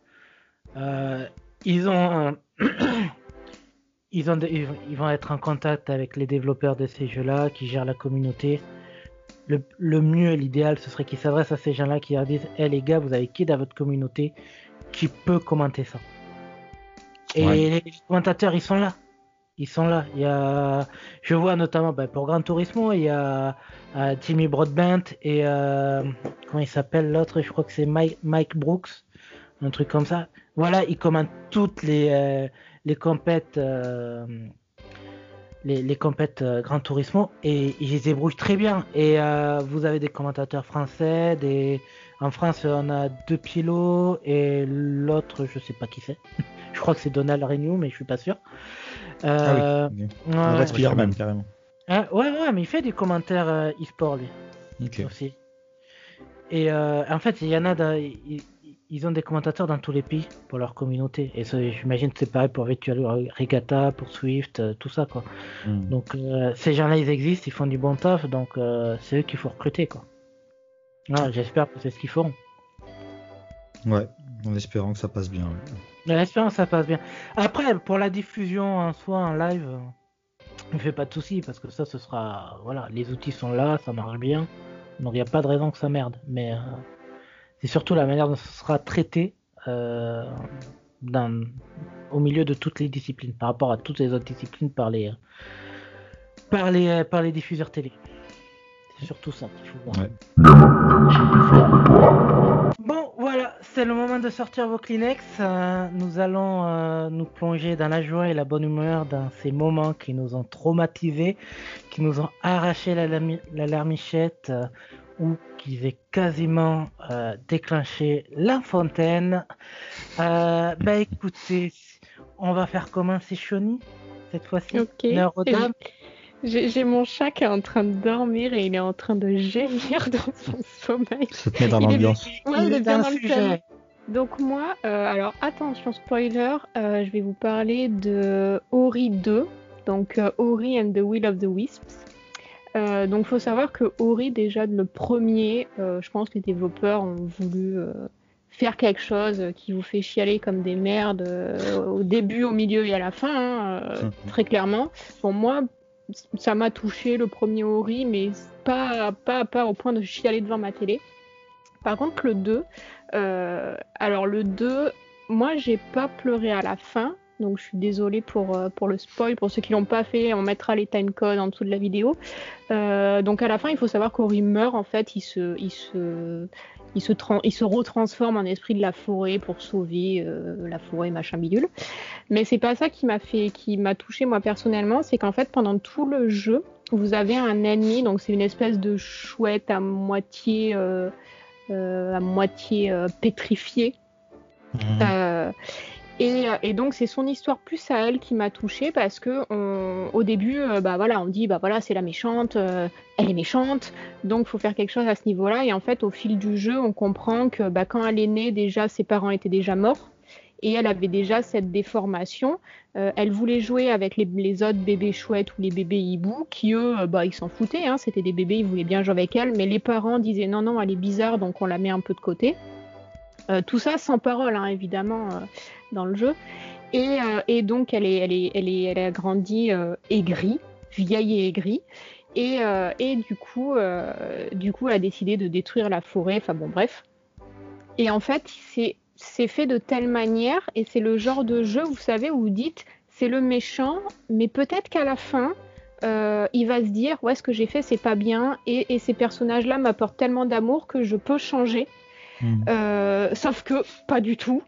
euh, ils ont, ils ont, des- ils vont être en contact avec les développeurs de ces jeux-là, qui gèrent la communauté. Le, le mieux, l'idéal, ce serait qu'ils s'adressent à ces gens-là, qui leur disent, hé les gars, vous avez qui dans votre communauté qui peut commenter ça? Et Ouais. les commentateurs, ils sont là. Ils sont là. Il y a, je vois notamment ben, pour Gran Turismo, il y a euh, Jimmy Broadbent et euh, comment il s'appelle l'autre Je crois que c'est Mike, Mike Brooks, un truc comme ça. Voilà, ils commentent toutes les euh, les compètes, euh, les, les compètes euh, Gran Turismo et ils les débrouillent très bien. Et euh, vous avez des commentateurs français, des en France on a deux pilotes et l'autre je sais pas qui c'est. je crois que c'est Donald Renew mais je suis pas sûr. Euh, Ah oui. Un vrai Spider-Man, carrément. Hein, ouais, ouais, mais il fait des commentaires euh, e-sport lui Ok. aussi. Et euh, en fait, il y en a, dans- ils, ils ont des commentateurs dans tous les pays pour leur communauté. Et ça, j'imagine que c'est pareil pour Virtual Regatta, pour Swift, euh, tout ça quoi. Hmm. Donc euh, ces gens-là, ils existent, ils font du bon taf, donc euh, c'est eux qu'il faut recruter quoi. Voilà, J'espère que c'est ce qu'ils feront. Ouais, en espérant que ça passe bien. ouais. Mais J'espère que ça passe bien. Après, pour la diffusion en soi, en live, ne fait pas de soucis parce que ça, ce sera. Voilà, les outils sont là, ça marche bien. Donc il n'y a pas de raison que ça merde. Mais euh, c'est surtout la manière dont ce sera traité euh, dans- au milieu de toutes les disciplines, par rapport à toutes les autres disciplines par les, par les, par les diffuseurs télé. C'est surtout ça qu'il faut voir. Ouais. C'est le moment de sortir vos Kleenex. Euh, nous allons euh, nous plonger dans la joie et la bonne humeur dans ces moments qui nous ont traumatisés, qui nous ont arraché la, larmichette euh, ou qui avaient quasiment déclenché la fontaine. Bah écoutez, on va faire comment c'est Shoni cette fois-ci. J'ai mon chat qui est en train de dormir et il est en train de gémir dans son sommeil. Ça te met dans Il est- l'ambiance. Ouais, Il est bien dans le sujet. thème. Donc moi, euh, alors attention spoiler, euh, je vais vous parler de Ori 2, donc euh, Ori and the Will of the Wisps. Euh, donc faut savoir que Ori déjà le premier, euh, je pense que les développeurs ont voulu euh, faire quelque chose qui vous fait chialer comme des merdes euh, au début, au milieu et à la fin, hein, euh, Mhm. très clairement. Bon moi, ça m'a touché le premier Ori, mais pas pas pas au point de chialer devant ma télé. Par contre le 2, euh, alors le 2, moi j'ai pas pleuré à la fin, donc je suis désolée pour, euh, le spoil. Pour ceux qui l'ont pas fait, on mettra les timecodes en dessous de la vidéo. Euh, donc à la fin, il faut savoir qu'Ori meurt en fait, il se, il se, il se, il se retransforme en esprit de la forêt pour sauver euh, la forêt machin bidule. Mais c'est pas ça qui m'a fait, qui m'a touché moi personnellement, c'est qu'en fait pendant tout le jeu, vous avez un ennemi, donc c'est une espèce de chouette à moitié, euh, euh, à moitié pétrifiée. Mhm. Euh, et, donc c'est son histoire plus à elle qui m'a touchée parce que au début, euh, bah voilà, on dit bah voilà c'est la méchante, euh, elle est méchante, donc faut faire quelque chose à ce niveau-là. Et en fait au fil du jeu, on comprend que bah, quand elle est née déjà ses parents étaient déjà morts et elle avait déjà cette déformation. Elle voulait jouer avec les, les autres bébés chouettes ou les bébés hiboux qui eux, bah ils s'en foutaient, hein, c'était des bébés, ils voulaient bien jouer avec elle, mais les parents disaient non non elle est bizarre donc on la met un peu de côté. Euh, tout ça sans parole, hein, évidemment, euh, dans le jeu. Et, euh, et donc, elle, est, elle, est, elle, est, elle a grandi aigrie, vieille et aigrie. Et, et du, coup, du coup, elle a décidé de détruire la forêt. Enfin bon, bref. Et en fait, c'est fait de telle manière, et c'est le genre de jeu, vous savez, où vous dites, c'est le méchant, mais peut-être qu'à la fin, il va se dire, ouais, ce que j'ai fait, c'est pas bien, et ces personnages-là m'apportent tellement d'amour que je peux changer. Mhm. Euh, sauf que pas du tout.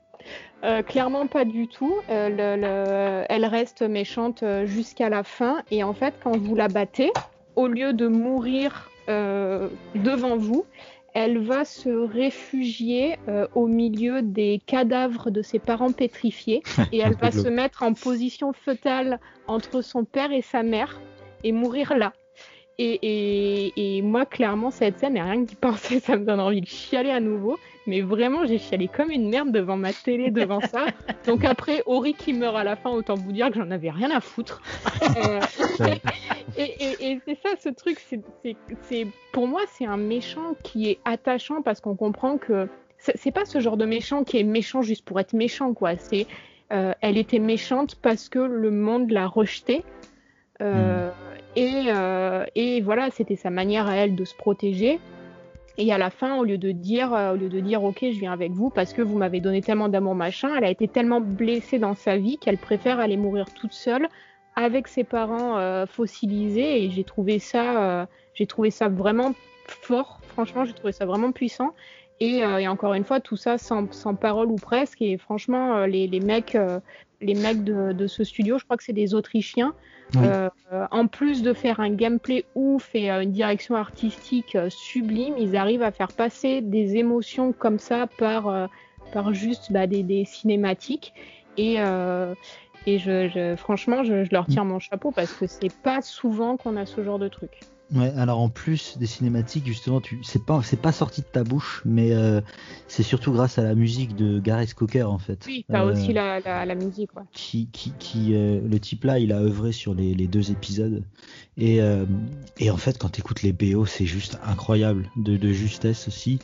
Euh, clairement pas du tout. Euh, le- le- elle reste méchante jusqu'à la fin. Et en fait, quand vous la battez, au lieu de mourir devant vous, elle va se réfugier au milieu des cadavres de ses parents pétrifiés. Et elle va se mettre en position fœtale entre son père et sa mère et mourir là. Et, et, et moi, clairement, cette scène, et rien que d'y penser, ça me donne envie de chialer à nouveau. Mais vraiment, j'ai chialé comme une merde devant ma télé, devant ça. Donc après, Ori qui meurt à la fin, autant vous dire que j'en avais rien à foutre. Euh, et et, et c'est ça, ce truc, c'est, c'est, c'est- pour moi, c'est un méchant qui est attachant parce qu'on comprend que c'est, c'est pas ce genre de méchant qui est méchant juste pour être méchant, quoi. C'est, euh, elle était méchante parce que le monde l'a rejetée. Euh, et, euh, et voilà, c'était sa manière à elle de se protéger. Et à la fin, au lieu de dire, euh, au lieu de dire, ok, je viens avec vous parce que vous m'avez donné tellement d'amour machin, elle a été tellement blessée dans sa vie qu'elle préfère aller mourir toute seule avec ses parents euh, fossilisés. Et j'ai trouvé ça, j'ai trouvé ça vraiment fort. Franchement, j'ai trouvé ça vraiment puissant. Et, euh, et encore une fois, tout ça sans, sans parole ou presque. Et franchement, euh, les, les mecs, euh, les mecs de, de ce studio, je crois que c'est des Autrichiens. Oui. En plus de faire un gameplay ouf et une direction artistique sublime, ils arrivent à faire passer des émotions comme ça par, par juste bah, des, des cinématiques. Et, Et je, je- franchement, je, je leur tire mon chapeau parce que c'est pas souvent qu'on a ce genre de truc. Ouais, alors en plus des cinématiques, justement, tu c'est pas c'est pas sorti de ta bouche, mais euh, c'est surtout grâce à la musique de Gareth Cocker en fait. Oui, t'as Euh, aussi la, la, la musique, ouais. qui, qui, qui euh, le type là, il a œuvré sur les, les deux épisodes. Et, euh, et en fait, quand tu écoutes les BO, c'est juste incroyable, de, de justesse aussi.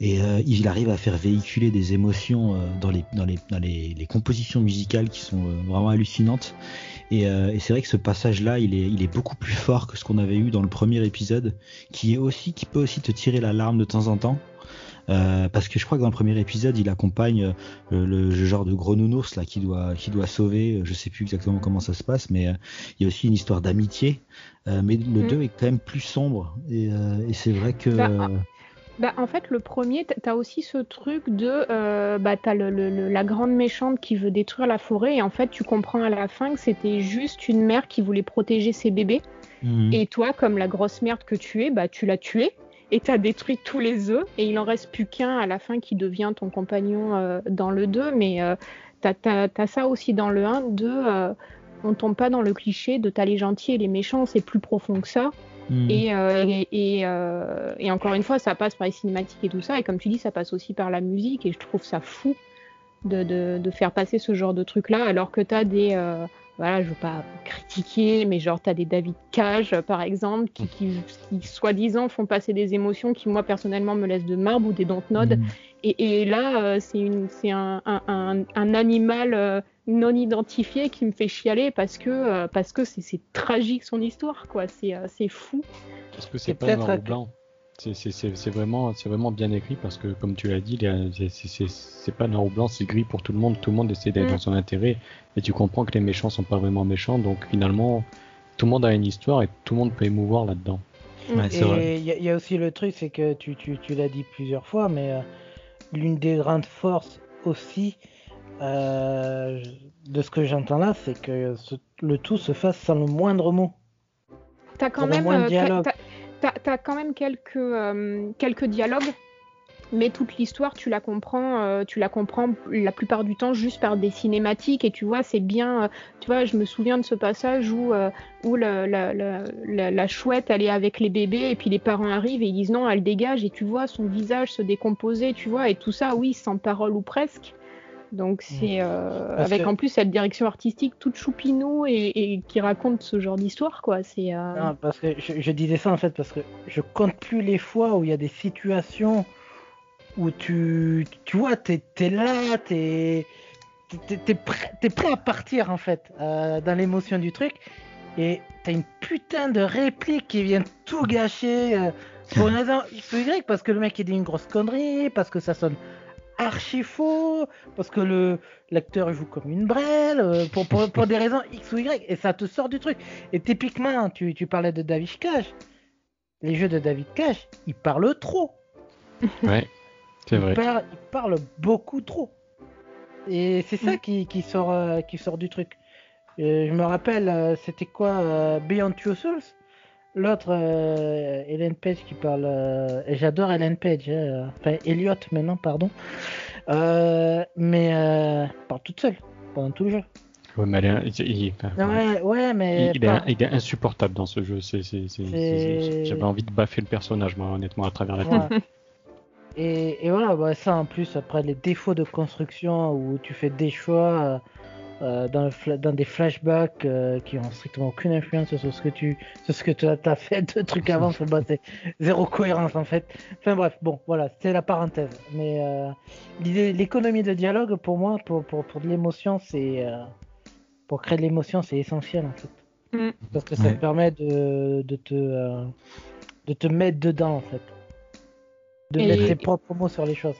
Et il arrive à faire véhiculer des émotions dans, les, dans, les, dans les, les compositions musicales qui sont vraiment hallucinantes. Et, et c'est vrai que ce passage-là, il est, il est beaucoup plus fort que ce qu'on avait eu dans le premier épisode, qui est aussi, qui peut aussi te tirer la larme de temps en temps. Euh, parce que je crois que dans le premier épisode, il accompagne euh, le, le genre de gros nounours là qui doit qui doit sauver. Je sais plus exactement comment ça se passe, mais euh, il y a aussi une histoire d'amitié. Euh, mais le Mm. 2 est quand même plus sombre et, euh, et c'est vrai que Bah, euh, Bah, en fait, le premier, t'as aussi ce truc de. Euh, bah, t'as le- la grande méchante qui veut détruire la forêt, et en fait, tu comprends à la fin que c'était juste une mère qui voulait protéger ses bébés. Mhm. Et toi, comme la grosse merde que tu es, bah, tu l'as tué. Et t'as détruit tous les œufs. Et il en reste plus qu'un à la fin qui devient ton compagnon euh, dans le 2. Mais euh, t'as, t'as- t'as ça aussi dans le 1 de. euh, on tombe pas dans le cliché de t'as les gentils et les méchants, c'est plus profond que ça. Mhm. Et, euh, et, et, euh, et encore une fois, ça passe par les cinématiques et tout ça. Et comme tu dis, ça passe aussi par la musique. Et je trouve ça fou de, de, de faire passer ce genre de truc-là, alors que tu as des. euh, voilà, je veux pas critiquer, mais genre, tu as des David Cage, euh, par exemple, qui, qui, qui soi-disant font passer des émotions qui, moi, personnellement, me laissent de marbre ou des Dontnod. Mhm. Et, et là, euh, c'est une- c'est un, un, un, un animal euh, non identifié qui me fait chialer parce que euh, parce que c'est c'est tragique son histoire, quoi. C'est euh, c'est fou. Parce que C'est pas peut-être noir ou que- blanc. C'est- vraiment, c'est vraiment bien écrit parce que, comme tu l'as dit, c'est- pas noir ou blanc, c'est gris pour tout le monde. Tout le monde essaie d'être Mm. dans son intérêt. Et tu comprends que les méchants sont pas vraiment méchants. Donc finalement, tout le monde a une histoire et tout le monde peut émouvoir là-dedans. Ouais. Et il y, a- il y a aussi le truc, c'est que tu, tu, tu l'as dit plusieurs fois, mais euh, l'une des grandes forces aussi euh, de ce que j'entends là, c'est que ce- le tout se fasse sans le moindre mot. T'as quand au même moins de euh, dialogue. T'as- t'as quand même quelques euh, quelques dialogues. Mais toute l'histoire, tu la comprends, euh, tu la comprends la plupart du temps juste par des cinématiques et tu vois, c'est bien. euh, tu vois, je me souviens de ce passage où où la, la, la chouette elle est avec les bébés et puis les parents arrivent et ils disent non, elle dégage et tu vois son visage se décomposer, tu vois, et tout ça, oui, sans parole ou presque. Donc c'est euh, avec que- en plus cette direction artistique toute choupinou et, et qui raconte ce genre d'histoire quoi. C'est euh, Non, parce que je, je disais ça en fait parce que je compte plus les fois où il y a des situations où tu, tu vois, t'es es là, t'es t'es- prêt, prêt à partir en fait euh, dans l'émotion du truc et t'as une putain de réplique qui vient tout gâcher pour une raison Y parce que le mec il dit une grosse connerie, parce que ça sonne archi faux, parce que le l'acteur joue comme une brêle, euh, pour, pour, pour des raisons X ou Y et ça te sort du truc. Et typiquement, tu, tu parlais de David Cage. Les jeux de David Cage, ils parlent trop. Ouais, c'est vrai. Il parle, il parle beaucoup trop. Et c'est ça Mm. qui, qui sort, euh, qui sort du truc. Euh, je me rappelle, euh, c'était quoi euh, Beyond Two Souls? L'autre, euh, Ellen Page qui parle. euh, et J'adore Ellen Page. hein, enfin, Elliot maintenant, pardon. Euh, mais euh, elle parle toute seule pendant tout le jeu. Ouais, mais elle est- il, il- enfin, Ouais, ouais, mais. il- il est, pas- il est insupportable dans ce jeu. J'avais envie de baffer le personnage, moi, honnêtement, à travers la. Et, et voilà, bah, ça en plus, après les défauts de construction où tu fais des choix euh, dans, le fla- dans des flashbacks euh, qui ont strictement aucune influence sur ce que tu sur ce que tu as fait de trucs avant, bah, c'est zéro cohérence en fait. Enfin bref, bon, voilà, c'est la parenthèse. Mais euh, l'idée, l'économie de dialogue, pour moi, pour, pour, pour de l'émotion, c'est. euh, pour créer de l'émotion, c'est essentiel en fait. Mm. Parce que ça Ouais. te permet de, de, te, euh, de te mettre dedans en fait. De Et- mettre tes propres mots sur les choses.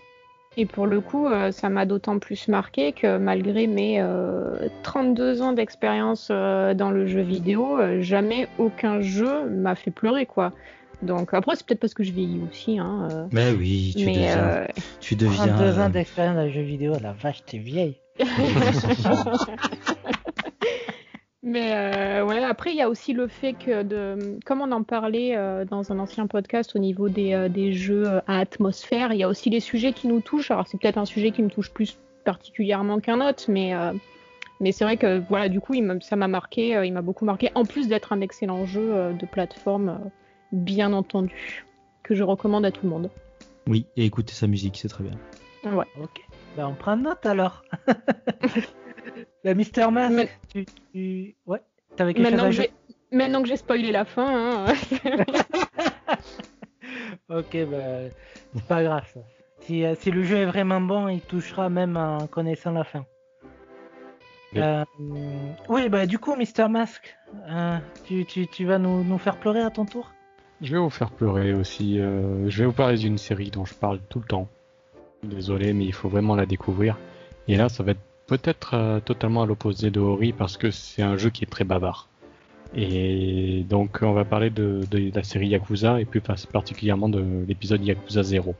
Et pour le coup, euh, ça m'a d'autant plus marqué que malgré mes euh, 32 ans d'expérience euh, dans le jeu vidéo, euh, jamais aucun jeu m'a fait pleurer, quoi. Donc après, c'est peut-être parce que je vieillis aussi, hein. euh, Mais oui, tu mais deviens, euh, tu deviens. 32 ans euh, d'expérience dans le jeu vidéo, la vache, t'es vieille. Mais euh, ouais, après, il y a aussi le fait que, de, comme on en parlait euh, dans un ancien podcast au niveau des, euh, des jeux euh, à atmosphère, il y a aussi les sujets qui nous touchent. Alors, c'est peut-être un sujet qui me touche plus particulièrement qu'un autre, mais, euh, Mais c'est vrai que voilà, du coup, il ça m'a marqué, euh, il m'a beaucoup marqué. En plus d'être un excellent jeu euh, de plateforme, euh, bien entendu, que je recommande à tout le monde. Oui, et écouter sa musique, c'est très bien. Ouais. Ok. Bah, on prend note alors. La Mister Mask, Mais- tu, tu- Ouais. T'avais quelque chose Maintenant à que, j'ai, maintenant que j'ai spoilé la fin, hein, Ok, bah, c'est pas grave ça. Si, euh, si le jeu est vraiment bon, il touchera même en connaissant la fin. Oui. Euh, oui, bah du coup, Mister Mask, euh, tu, tu, tu vas nous, nous faire pleurer à ton tour? Je vais vous faire pleurer aussi. euh, je vais vous parler d'une série dont je parle tout le temps. Désolé, mais il faut vraiment la découvrir. Et là, ça va être peut-être euh, totalement à l'opposé de Ori parce que c'est un jeu qui est très bavard. Et donc, on va parler de, la série Yakuza et plus particulièrement de l'épisode Yakuza 0.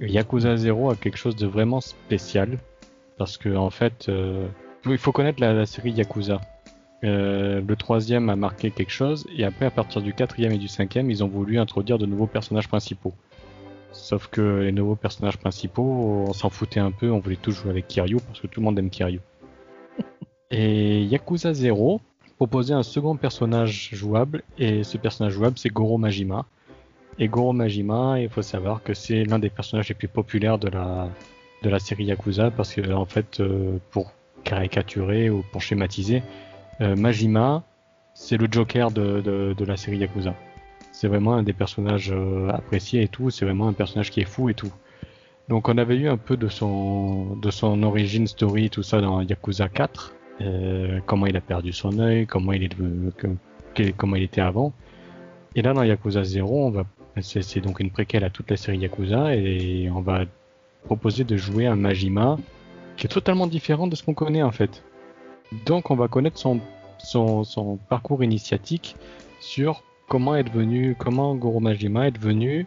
Yakuza 0 a quelque chose de vraiment spécial parce que en fait, euh, il faut connaître la, la série Yakuza. Euh, le troisième a marqué quelque chose, et après, à partir du quatrième et du cinquième, ils ont voulu introduire de nouveaux personnages principaux. Sauf que les nouveaux personnages principaux, on s'en foutait un peu, on voulait tous jouer avec Kiryu, parce que tout le monde aime Kiryu. Et Yakuza 0 proposait un second personnage jouable, et ce personnage jouable, c'est Goro Majima. Et Goro Majima, il faut savoir que c'est l'un des personnages les plus populaires de la, de la série Yakuza, parce que, en fait, euh, pour caricaturer ou pour schématiser, euh, Majima, c'est le Joker de, de, de la série Yakuza. C'est vraiment un des personnages euh, appréciés et tout. C'est vraiment un personnage qui est fou et tout. Donc on avait eu un peu de son de son origin story tout ça dans Yakuza 4. Euh, comment il a perdu son œil, comment il est il était avant. Et là dans Yakuza 0, on va c'est c'est donc une préquelle à toute la série Yakuza et on va proposer de jouer un Majima qui est totalement différent de ce qu'on connaît en fait. Donc on va connaître son, son, son parcours initiatique sur comment est devenu, comment Goro Majima est devenu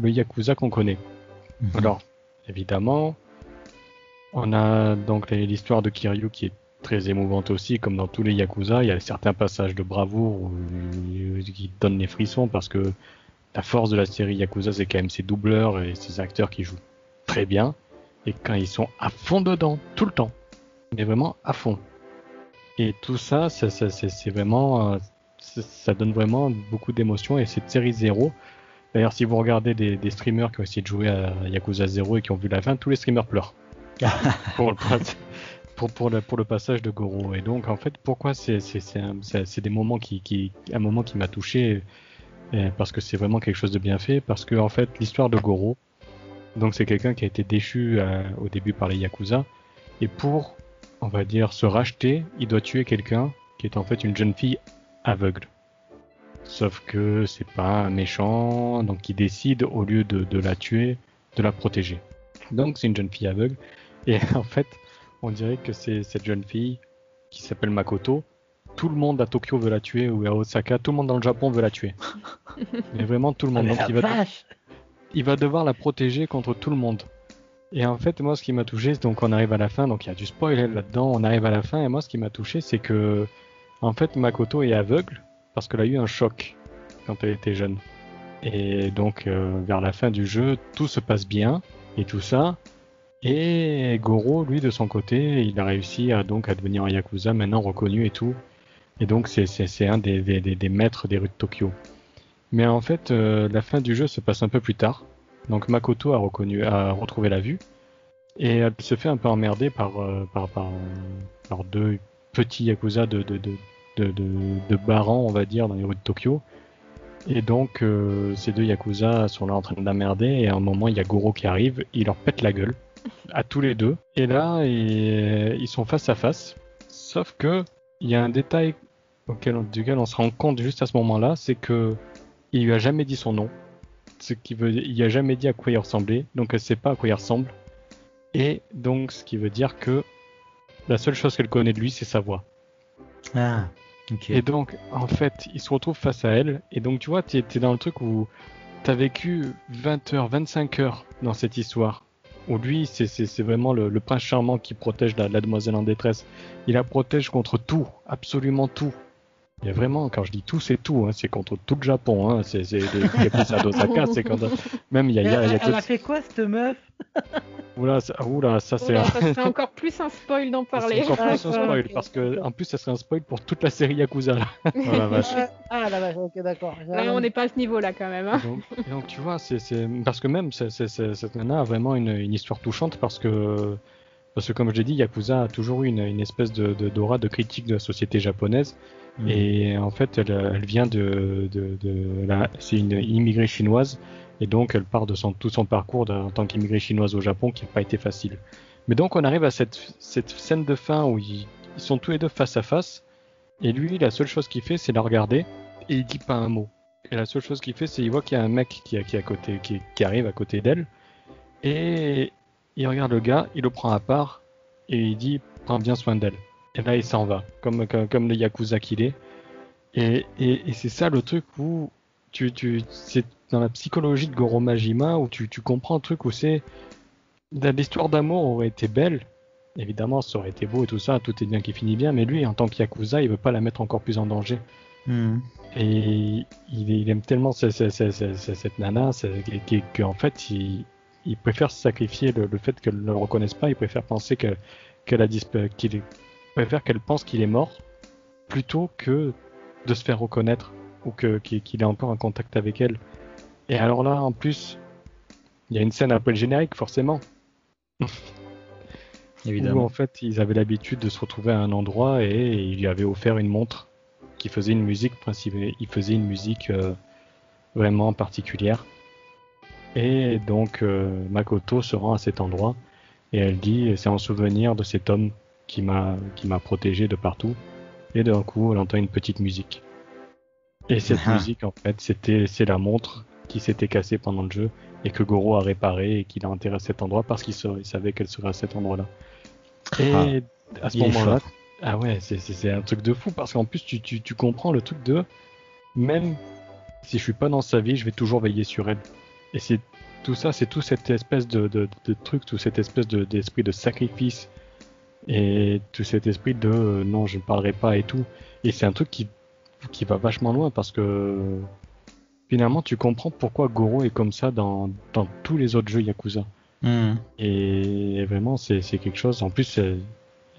le Yakuza qu'on connaît. Mhm. Alors, évidemment, on a donc l'histoire de Kiryu qui est très émouvante aussi, comme dans tous les Yakuza. Il y a certains passages de bravoure où- qui donnent les frissons parce que la force de la série Yakuza, c'est quand même ses doubleurs et ses acteurs qui jouent très bien. Et quand ils sont à fond dedans, tout le temps. Mais vraiment à fond. Et tout ça, ça, ça- c'est c'est vraiment, euh, ça, donne vraiment beaucoup d'émotions. Et cette série zéro, d'ailleurs, si vous regardez des, des streamers qui ont essayé de jouer à Yakuza 0 et qui ont vu la fin, tous les streamers pleurent pour, le, pas- pour, pour, le, pour le passage de Goro. Et donc, en fait, pourquoi c'est des moments qui, qui, un moment qui m'a touché parce que c'est vraiment quelque chose de bien fait. Parce que en fait, l'histoire de Goro, donc c'est quelqu'un qui a été déchu euh, au début par les Yakuza et pour on va dire, se racheter, il doit tuer quelqu'un qui est en fait une jeune fille aveugle. Sauf que c'est pas un méchant, donc il décide, au lieu de, de la tuer, de la protéger. Donc c'est une jeune fille aveugle, et en fait, on dirait que c'est cette jeune fille qui s'appelle Makoto. Tout le monde à Tokyo veut la tuer, ou à Osaka, tout le monde dans le Japon veut la tuer. Mais vraiment tout le Ah, monde. Donc la il va, il va devoir la protéger contre tout le monde. Et en fait, moi, ce qui m'a touché, donc on arrive à la fin, donc il y a du spoil là-dedans, on arrive à la fin, et moi, ce qui m'a touché, c'est que, en fait, Makoto est aveugle parce qu'elle a eu un choc quand elle était jeune. Et donc, euh, vers la fin du jeu, tout se passe bien, et tout ça. Et Goro, lui, de son côté, il a réussi à devenir un Yakuza, maintenant reconnu et tout. Et donc, c'est, un des, maîtres des rues de Tokyo. Mais en fait, euh, la fin du jeu se passe un peu plus tard. Donc Makoto a retrouvé la vue et elle se fait un peu emmerder par euh, deux petits yakuza de de, barans, on va dire, dans les rues de Tokyo. Et donc euh, ces deux yakuza sont là en train de et à un moment il y a Goro qui arrive, il leur pète la gueule à tous les deux. Et là ils, ils sont face à face. Sauf que il y a un détail auquel, duquel on se rend compte juste à ce moment-là, c'est que il lui a jamais dit son nom ce qui veut il a jamais dit à quoi il ressemblait, donc elle sait pas à quoi il ressemble. Et donc ce qui veut dire que la seule chose qu'elle connaît de lui, c'est sa voix. Ah, ok. Et donc en fait, il se retrouve face à elle, et donc tu vois, tu es dans le truc où t'as vécu 20 heures, 25 heures dans cette histoire. Où lui, c'est- vraiment le, le prince charmant qui protège la, la demoiselle en détresse. Il la protège contre tout, absolument tout. Il y a vraiment, quand je dis tout, c'est tout. Hein, c'est contre tout le Japon. Hein, c'est c'est les Yakuza d'Osaka. C'est quand même il y a, y a, il y a Elle, elle tout- a fait quoi cette meuf? Oula, ça, oula, ça c'est un- serait encore plus un spoil d'en parler. encore plus un spoil parce que en plus ça serait un spoil pour toute la série Yakuza. Là. Oh la vache. Ah la vache, ok d'accord. Là, on n'est pas à ce niveau-là quand même. hein. donc, et donc, tu vois, c'est parce que même c'est- cette nana a vraiment une, une histoire touchante parce que parce que comme je l'ai dit, Yakuza a toujours eu une, une espèce de de- d'aura de, critique de la société japonaise Mm. et en fait elle, elle vient de de, de la c'est une immigrée chinoise et donc elle part de son tout son parcours en tant qu'immigrée chinoise au Japon qui n'a pas été facile. Mais donc on arrive à cette cette scène de fin où ils, ils sont tous les deux face à face et lui la seule chose qu'il fait c'est la regarder et il dit pas un mot. Et la seule chose qu'il fait, c'est il voit qu'il y a un mec qui, qui, est à côté, qui, qui arrive à côté d'elle. Et il regarde le gars, il le prend à part et il dit Prends bien soin d'elle. Et là, il s'en va, comme, comme, comme le Yakuza qu'il est. Et, et, et c'est ça le truc où tu, tu, c'est dans la psychologie de Goro Majima où tu, tu comprends un truc où c'est. L'histoire d'amour aurait été belle. Évidemment, ça aurait été beau et tout ça, tout est bien qui finit bien, mais lui, en tant que Yakuza, il veut pas la mettre encore plus en danger. Mm. Et il, il aime tellement ce- ce- ce- ce- ce- cette nana qu'en que, en fait, il, il préfère sacrifier le, le fait qu'elle ne le reconnaisse pas. Il préfère penser que- qu'elle a disparu, qu'il préfère qu'elle pense qu'il est mort plutôt que de se faire reconnaître ou que qu'il est encore en contact avec elle. Et alors là, en plus, il y a une scène après le générique, forcément, où Évidemment. en fait ils avaient l'habitude de se retrouver à un endroit et il lui avait offert une montre qui faisait une musique principale. Il faisait une musique euh, vraiment particulière. Et donc euh, Makoto se rend à cet endroit et elle dit c'est en souvenir de cet homme qui m'a qui m'a protégé de partout. Et d'un coup elle entend une petite musique. Et cette Ah. musique en fait c'était c'est la montre qui s'était cassée pendant le jeu et que Goro a réparé et qu'il a enterré à cet endroit parce qu'il sa- il savait qu'elle serait à cet endroit-là. Et à ce moment-là, ah ouais, c'est un truc de fou parce qu'en plus tu, tu, tu comprends le truc de même si je suis pas dans sa vie, je vais toujours veiller sur elle. Et c'est tout ça, c'est tout cette espèce de, de, de truc, tout cette espèce de- d'esprit de, sacrifice et tout cet esprit de euh, non, je ne parlerai pas et tout. Et c'est un truc qui, qui va vachement loin parce que finalement tu comprends pourquoi Goro est comme ça dans, dans tous les autres jeux Yakuza. Mm. Et vraiment, c'est c'est quelque chose. En plus,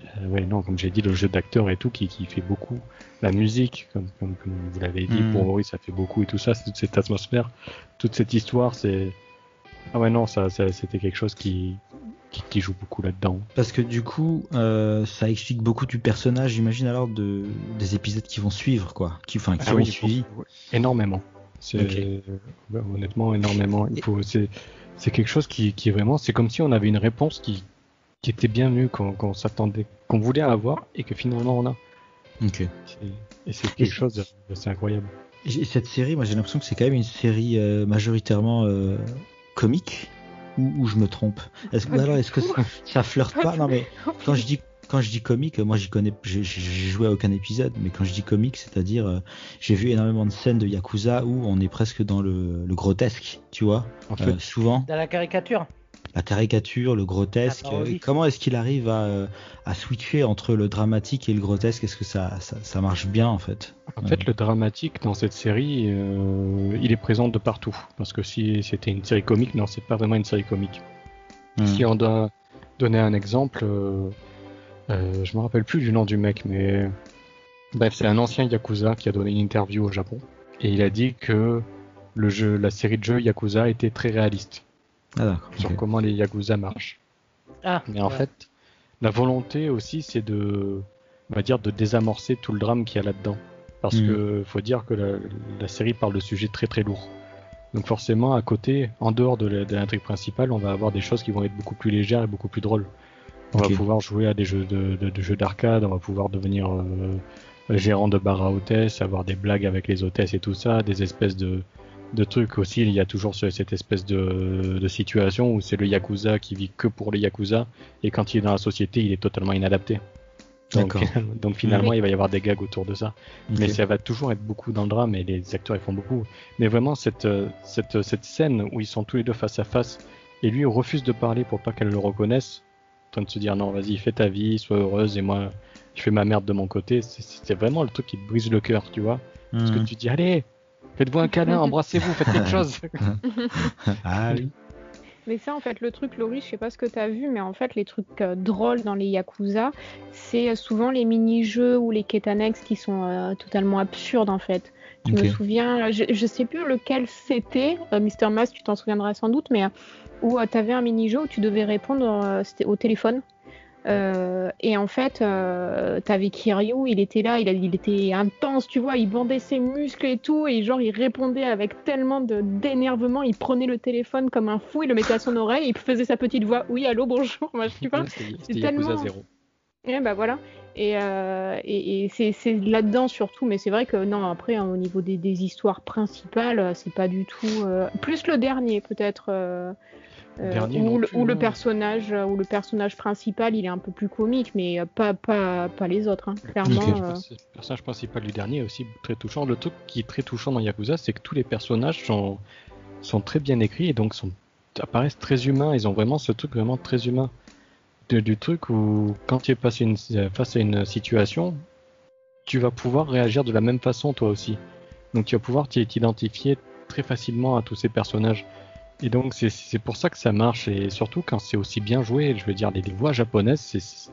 euh, euh, ouais, non, comme j'ai dit, le jeu d'acteur et tout qui, qui fait beaucoup. La musique, comme, comme, comme vous l'avez dit, Mm. pour Ori, ça fait beaucoup et tout ça. Toute cette atmosphère, toute cette histoire, c'est. Ah ouais, non, ça, ça c'était quelque chose qui, qui, qui joue beaucoup là-dedans. Parce que du coup, euh, ça explique beaucoup du personnage, j'imagine alors, de, des épisodes qui vont suivre, quoi. Qui, enfin, qui Ah ont oui, suivi. énormément. C'est ouais, honnêtement énormément. Il faut, c'est, c'est quelque chose qui, qui est vraiment, c'est comme si on avait une réponse qui, qui était bienvenue, qu'on, qu'on s'attendait, qu'on voulait avoir et que finalement on a. Ok. Et c'est quelque chose, c'est incroyable. Et cette série, moi j'ai l'impression que c'est quand même une série euh, majoritairement euh, comique ou, ou je me trompe? Est-ce que alors est-ce que ça, ça flirte pas Non mais quand je dis quand je dis comique, moi j'y connais, j'ai j'ai joué à aucun épisode, mais quand je dis comique, c'est-à-dire euh, j'ai vu énormément de scènes de yakuza où on est presque dans le, le grotesque, tu vois? En fait, Euh, souvent Dans la caricature. La caricature, le grotesque. Euh, comment est-ce qu'il arrive à, euh, à switcher entre le dramatique et le grotesque? Est-ce que ça, ça, ça marche bien en fait? En fait, le dramatique dans cette série, euh, il est présent de partout. Parce que si c'était une série comique, non, c'est pas vraiment une série comique. Hmm. Si on doit donner un exemple, euh, euh, je me rappelle plus du nom du mec, mais bref, c'est un ancien Yakuza qui a donné une interview au Japon et il a dit que le jeu, la série de jeux Yakuza était très réaliste Ah sur comment les Yakuza marchent. Ah. Mais en ouais. fait, la volonté aussi, c'est de, on va dire, de désamorcer tout le drame qu'il y a là-dedans. Parce Mhm. que faut dire que la, la série parle de sujets très très lourds. Donc forcément, à côté, en dehors de l'intrigue principale, on va avoir des choses qui vont être beaucoup plus légères et beaucoup plus drôles. On va pouvoir jouer à des jeux de, de- de jeux d'arcade, on va pouvoir devenir euh, gérant de bar à hôtesse, avoir des blagues avec les hôtesses et tout ça, des espèces de, de trucs aussi. Il y a toujours ce- cette espèce de, de situation où c'est le yakuza qui vit que pour les yakuza et quand il est dans la société, il est totalement inadapté. Donc, D'accord. donc finalement, il va y avoir des gags autour de ça. Mais ça va toujours être beaucoup dans le drame et les acteurs ils font beaucoup. Mais vraiment cette, cette, cette scène où ils sont tous les deux face à face et lui refuse de parler pour pas qu'elle le reconnaisse, en train de se dire non vas-y fais ta vie, sois heureuse et moi je fais ma merde de mon côté. C'est- C'est vraiment le truc qui te brise le cœur, tu vois. Parce que Mhm. tu dis, allez, faites-vous un câlin, embrassez-vous, faites quelque chose. Ah oui. Mais ça, en fait, le truc, Laurie, je sais pas ce que tu as vu, mais en fait, les trucs euh, drôles dans les Yakuza, c'est euh, souvent les mini-jeux ou les quêtes annexes qui sont euh, totalement absurdes, en fait. Je me souviens, je, je sais plus lequel c'était, euh, Mister Mass, tu t'en souviendras sans doute, mais euh, où tu avais un mini-jeu où tu devais répondre euh, au téléphone. Euh, et en fait, euh, t'avais Kiryu, il était là, il, était intense, tu vois, il bandait ses muscles et tout, et genre il répondait avec tellement d'énervement, il prenait le téléphone comme un fou, il le mettait à son oreille, il faisait sa petite voix, oui, allô, bonjour, moi, tu vois. C'était c'est c'était tellement- 0. Et bah voilà. Et, euh, et, et c'est là-dedans surtout, mais c'est vrai que non, après, hein, au niveau des, des histoires principales, c'est pas du tout. euh, Plus le dernier, peut-être. euh, Euh, le, le personnage, euh, où le personnage principal, il est un peu plus comique, mais euh, pas, pas, pas les autres, hein, clairement. Le personnage principal du dernier est aussi très touchant. Le truc qui est très touchant dans Yakuza, c'est que tous les personnages sont, sont très bien écrits et donc sont, apparaissent très humains. Ils ont vraiment ce truc vraiment très humain. De- du truc où, quand tu es passé une- face à une situation, tu vas pouvoir réagir de la même façon toi aussi. Donc tu vas pouvoir t'identifier très facilement à tous ces personnages. Et donc c'est- c'est pour ça que ça marche et surtout quand c'est aussi bien joué. Je veux dire, les, les voix japonaises, c'est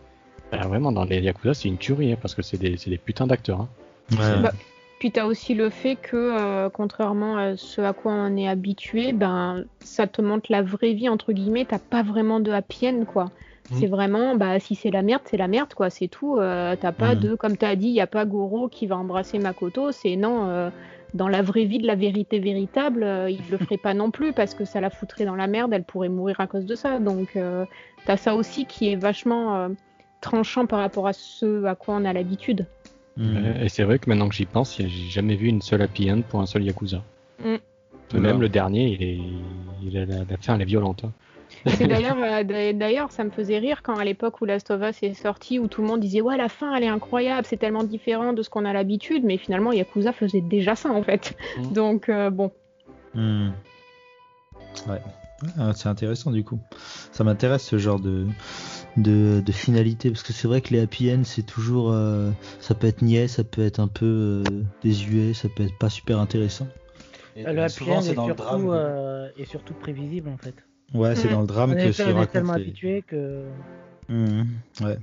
bah, vraiment dans les Yakuza, c'est une tuerie hein, parce que c'est des, c'est des putains d'acteurs. hein. Ouais. Bah, Puis t'as aussi le fait que, euh, contrairement à ce à quoi on est habitué, ben ça te montre la vraie vie entre guillemets. T'as pas vraiment de happy end quoi. Mhm. C'est vraiment, bah si c'est la merde, c'est la merde quoi. C'est tout. Euh, t'as pas Mhm. de, comme t'as dit, il y a pas Goro qui va embrasser Makoto. C'est non. euh, dans la vraie vie de la vérité véritable, euh, il le ferait pas non plus parce que ça la foutrait dans la merde. Elle pourrait mourir à cause de ça. Donc euh, t'as ça aussi qui est vachement euh, tranchant par rapport à ce à quoi on a l'habitude. Mhm. Euh, Et c'est vrai que maintenant que j'y pense, j'ai jamais vu une seule happy end pour un seul Yakuza. Mm. Même le dernier, il est, il a, la, la fin, elle est violente. hein. C'est d'ailleurs, euh, d'a- d'ailleurs, ça me faisait rire quand à l'époque où Last of Us est sorti, où tout le monde disait ouais la fin elle est incroyable, c'est tellement différent de ce qu'on a l'habitude, mais finalement Yakuza faisait déjà ça en fait. Mm. Donc euh, bon, Hmm. Ouais. Ah, c'est intéressant du coup. Ça m'intéresse ce genre de, de, de finalité parce que c'est vrai que les happy end c'est toujours euh, ça peut être niais, ça peut être un peu euh, désuet, ça peut être pas super intéressant. Et, Le happy souvent, end c'est est dans le surtout, drame. euh, est surtout prévisible en fait. Ouais, c'est Mm. dans le drame On que est, se on est racontent tellement les- habitué que. Hmm. Ouais.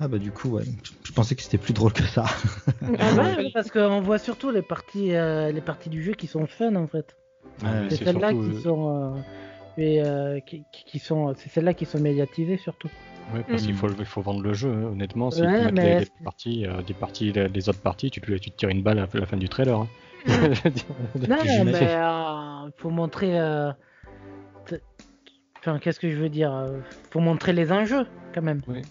Ah bah du coup ouais. Je- Je pensais que c'était plus drôle que ça. Ah Ouais, ouais, parce qu'on voit surtout les parties, euh, les parties du jeu qui sont fun en fait. Ouais, mais C'est c'est celles-là surtout, qui euh, sont, euh, et, euh, qui, qui- sont, c'est celles-là qui sont médiatisées surtout. ouais, parce Mm. qu'il faut, il faut vendre le jeu, hein, honnêtement. Si Ouais, tu les, les parties, euh, des parties, les, les autres parties, tu te, tu te tires une balle à la fin du trailer. hein. Non, mais euh, faut montrer. Euh, Enfin, qu'est-ce que je veux dire euh, Faut montrer les enjeux quand même. Oui.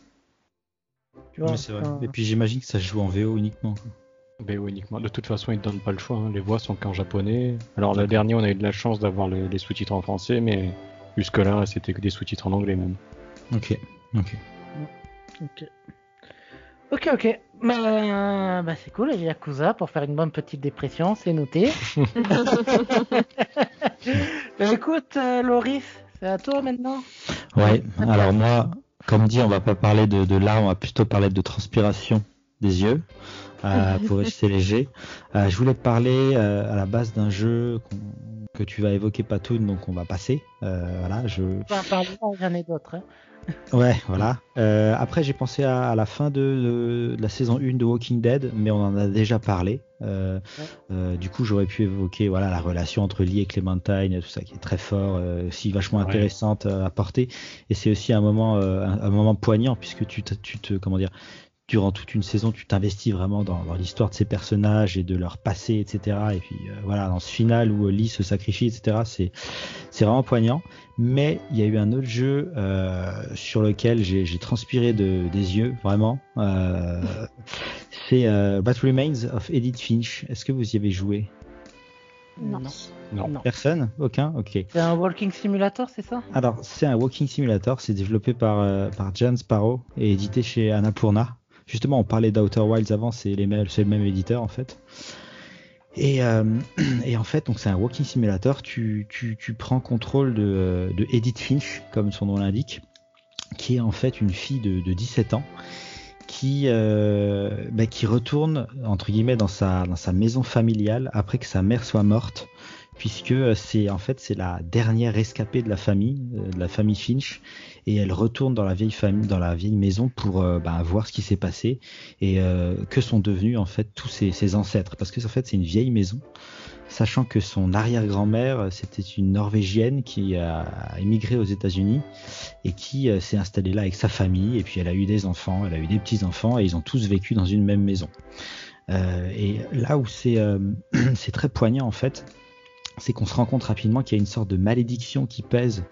Tu vois, Mais c'est vrai. Et puis j'imagine que ça se joue en VO uniquement. quoi. Ben uniquement. De toute façon, ils te donnent pas le choix. hein. Les voix sont qu'en japonais. Alors, le dernier, on a eu de la chance d'avoir le- les sous-titres en français, mais jusque-là, c'était que des sous-titres en anglais même. Ok. Ok. Ok. Ok, ok. Bah, bah, c'est cool, les Yakuza, pour faire une bonne petite dépression, c'est noté. Bah, écoute, euh, Loris, c'est à toi maintenant. Ouais, alors moi, comme dit, on va pas parler de, de larmes, on va plutôt parler de transpiration des yeux, euh, pour rester léger. Euh, je voulais te parler euh, à la base d'un jeu que tu vas évoquer, Patoun, donc on va passer. Voilà, je... Enfin, pardon, j'en ai d'autres. hein. Ouais, voilà. Euh, après, j'ai pensé à, à la fin de, de- de la saison 1 de Walking Dead, mais on en a déjà parlé. Euh, Ouais. euh, du coup, j'aurais pu évoquer voilà la relation entre Lee et Clementine, tout ça qui est très fort, euh, aussi vachement intéressante à porter. Et c'est aussi un moment, euh, un, un moment poignant puisque tu, tu te, comment dire, durant toute une saison, tu t'investis vraiment dans, dans l'histoire de ces personnages et de leur passé, etc. Et puis euh, voilà, dans ce final où Lee se sacrifie, etc. C'est c'est vraiment poignant. Mais il y a eu un autre jeu euh, sur lequel j'ai j'ai transpiré de, des yeux, vraiment. Euh, c'est euh, What Remains of Edith Finch. Est-ce que vous y avez joué? Non. Non. Non. Personne? Aucun? Ok. C'est un walking simulator, c'est ça? Alors, c'est un walking simulator, c'est développé par, euh, par Jan Sparrow et édité chez Annapurna. Justement, on parlait d'Outer Wilds avant, c'est le même éditeur en fait. Et, euh, et en fait, donc c'est un walking simulator, tu, prends contrôle de, Edith Finch, comme son nom l'indique, qui est en fait une fille de, de 17 ans qui, euh, bah, qui retourne entre guillemets dans sa maison familiale après que sa mère soit morte, puisque c'est en fait c'est la dernière rescapée de la famille, euh, de la famille Finch, et elle retourne dans la vieille famille, dans la vieille maison pour euh, bah, voir ce qui s'est passé et euh, que sont devenus en fait tous ses, ancêtres, parce que en fait c'est une vieille maison sachant que son arrière-grand-mère, c'était une Norvégienne qui a émigré aux États-Unis et qui euh, s'est installée là avec sa famille, et puis elle a eu des enfants, elle a eu des petits-enfants, et ils ont tous vécu dans une même maison. Euh, et là où c'est euh, c'est très poignant en fait, c'est qu'on se rend compte rapidement qu'il y a une sorte de malédiction qui pèse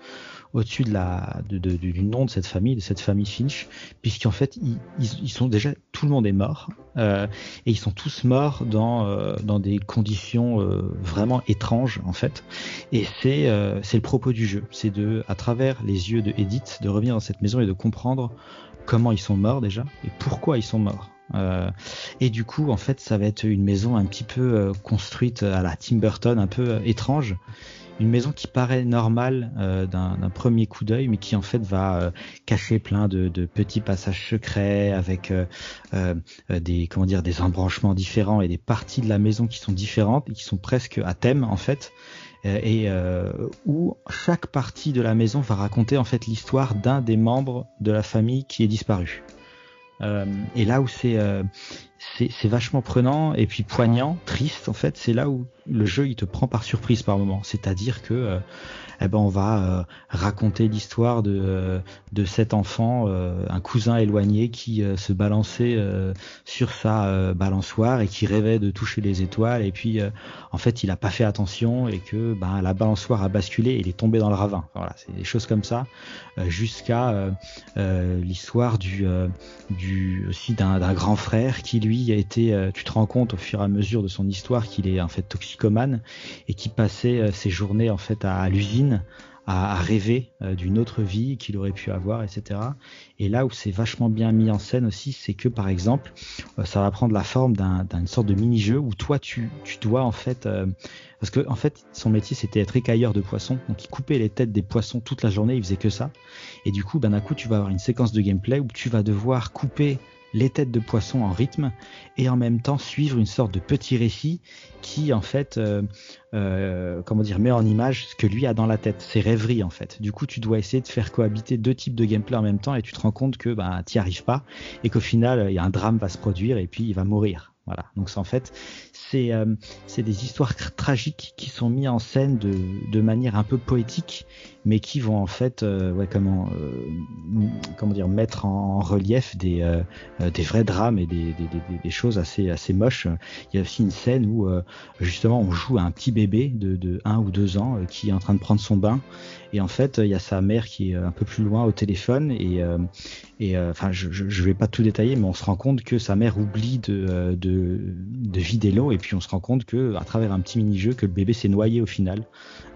au-dessus de la, de, du nom de cette famille, de cette famille Finch, puisqu'en fait, ils- ils sont déjà, tout le monde est mort, euh, et ils sont tous morts dans, euh, dans des conditions euh, vraiment étranges, en fait. Et c'est euh, c'est le propos du jeu, c'est de, à travers les yeux de Edith, de revenir dans cette maison et de comprendre comment ils sont morts déjà, et pourquoi ils sont morts. Euh, et du coup, en fait, ça va être une maison un petit peu euh, construite à la Tim Burton, un peu euh, étrange. Une maison qui paraît normale d'un premier coup d'œil, mais qui en fait va cacher plein de, petits passages secrets avec des comment dire des embranchements différents et des parties de la maison qui sont différentes et qui sont presque à thème en fait et où chaque partie de la maison va raconter en fait l'histoire d'un des membres de la famille qui est disparu. Euh, et là où c'est euh, c'est vachement prenant et puis poignant, triste en fait, c'est là où le jeu il te prend par surprise par moment. C'est-à-dire que euh, eh ben on va euh, raconter l'histoire de euh, de cet enfant, euh, un cousin éloigné qui se balançait sur sa balançoire et qui rêvait de toucher les étoiles et puis en fait il a pas fait attention et que ben la balançoire a basculé et il est tombé dans le ravin. Voilà, c'est des choses comme ça jusqu'à l'histoire du du aussi d'un grand frère qui lui a été tu te rends compte au fur et à mesure de son histoire qu'il est en fait toxicomane et qui passait ses journées en fait à l'usine à, rêver euh, d'une autre vie qu'il aurait pu avoir etc et là où c'est vachement bien mis en scène aussi c'est que par exemple euh, ça va prendre la forme d'un- d'une sorte de mini-jeu où toi tu, tu dois en fait euh, parce que en fait son métier c'était être écailleur de poissons. Donc il coupait les têtes des poissons toute la journée il faisait que ça. Et du coup ben d'un coup tu vas avoir une séquence de gameplay où tu vas devoir couper les têtes de poissons en rythme et en même temps suivre une sorte de petit récit qui en fait euh, euh, comment dire met en image ce que lui a dans la tête ses rêveries en fait. Du coup tu dois essayer de faire cohabiter deux types de gameplay en même temps et tu te rends compte que ben t'y arrives pas et qu'au final il y a un drame va se produire et puis il va mourir. Voilà. Donc en fait c'est euh, des histoires tr- tragiques qui sont mises en scène de, de manière un peu poétique mais qui vont en fait euh, euh, comment dire mettre en, relief des euh, vrais drames et des, choses assez moches. Il y a aussi une scène où justement on joue à un petit bébé de, de un ou deux ans qui est en train de prendre son bain. Et en fait il y a sa mère qui est un peu plus loin au téléphone et enfin je, je vais pas tout détailler mais on se rend compte que sa mère oublie de de, de vider l'eau et puis on se rend compte que à travers un petit mini jeu que le bébé s'est noyé au final.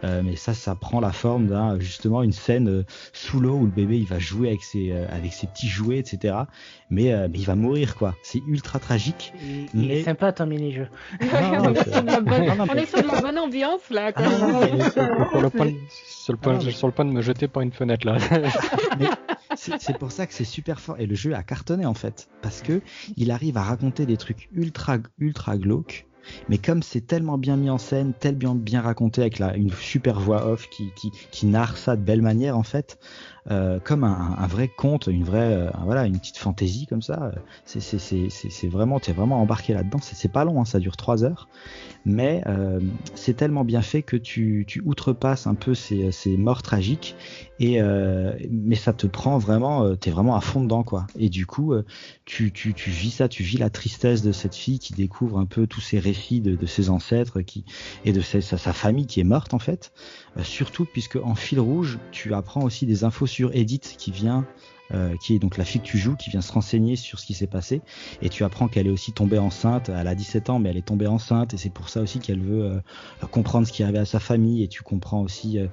Mais ça, ça prend la forme d'un justement une scène euh, sous l'eau où le bébé il va jouer avec ses euh, avec ses petits jouets, etc. Mais, euh, mais il va mourir quoi. C'est ultra tragique. Il, il Mais- est sympa ton mini-jeu. Non, on, mais est c'est- sur de la bonne, Non, non, on mais- est sur de la bonne ambiance là. quoi. Ah, non, non, mais- sur, le point de, sur, le point, Ah, mais- sur le point de me jeter par une fenêtre là. C'est c'est pour ça que c'est super fort et le jeu a cartonné en fait parce que il arrive à raconter des trucs ultra ultra glauques. Mais comme c'est tellement bien mis en scène, tellement bien raconté avec une super voix off qui, qui, qui narre ça de belle manière en fait, euh, comme un, vrai conte, une vraie, euh, voilà, une petite fantaisie comme ça. euh, C'est c'est c'est c'est vraiment, t'es vraiment embarqué là-dedans. C'est pas long, hein, ça dure trois heures, mais c'est tellement bien fait que tu tu outrepasses un peu ces ces morts tragiques et mais ça te prend vraiment, t'es vraiment à fond dedans quoi. Et du coup, tu tu tu vis ça, tu vis la tristesse de cette fille qui découvre un peu tous ces récits de, ses ancêtres qui et de sa famille qui est morte en fait. Euh, surtout puisque en fil rouge, tu apprends aussi des infos sur Edith qui vient, euh, qui est donc la fille que tu joues, qui vient se renseigner sur ce qui s'est passé. Et tu apprends qu'elle est aussi tombée enceinte. Elle a 17 ans, mais elle est tombée enceinte et c'est pour ça aussi qu'elle veut euh, comprendre ce qui arrivait à sa famille. Et tu comprends aussi, euh,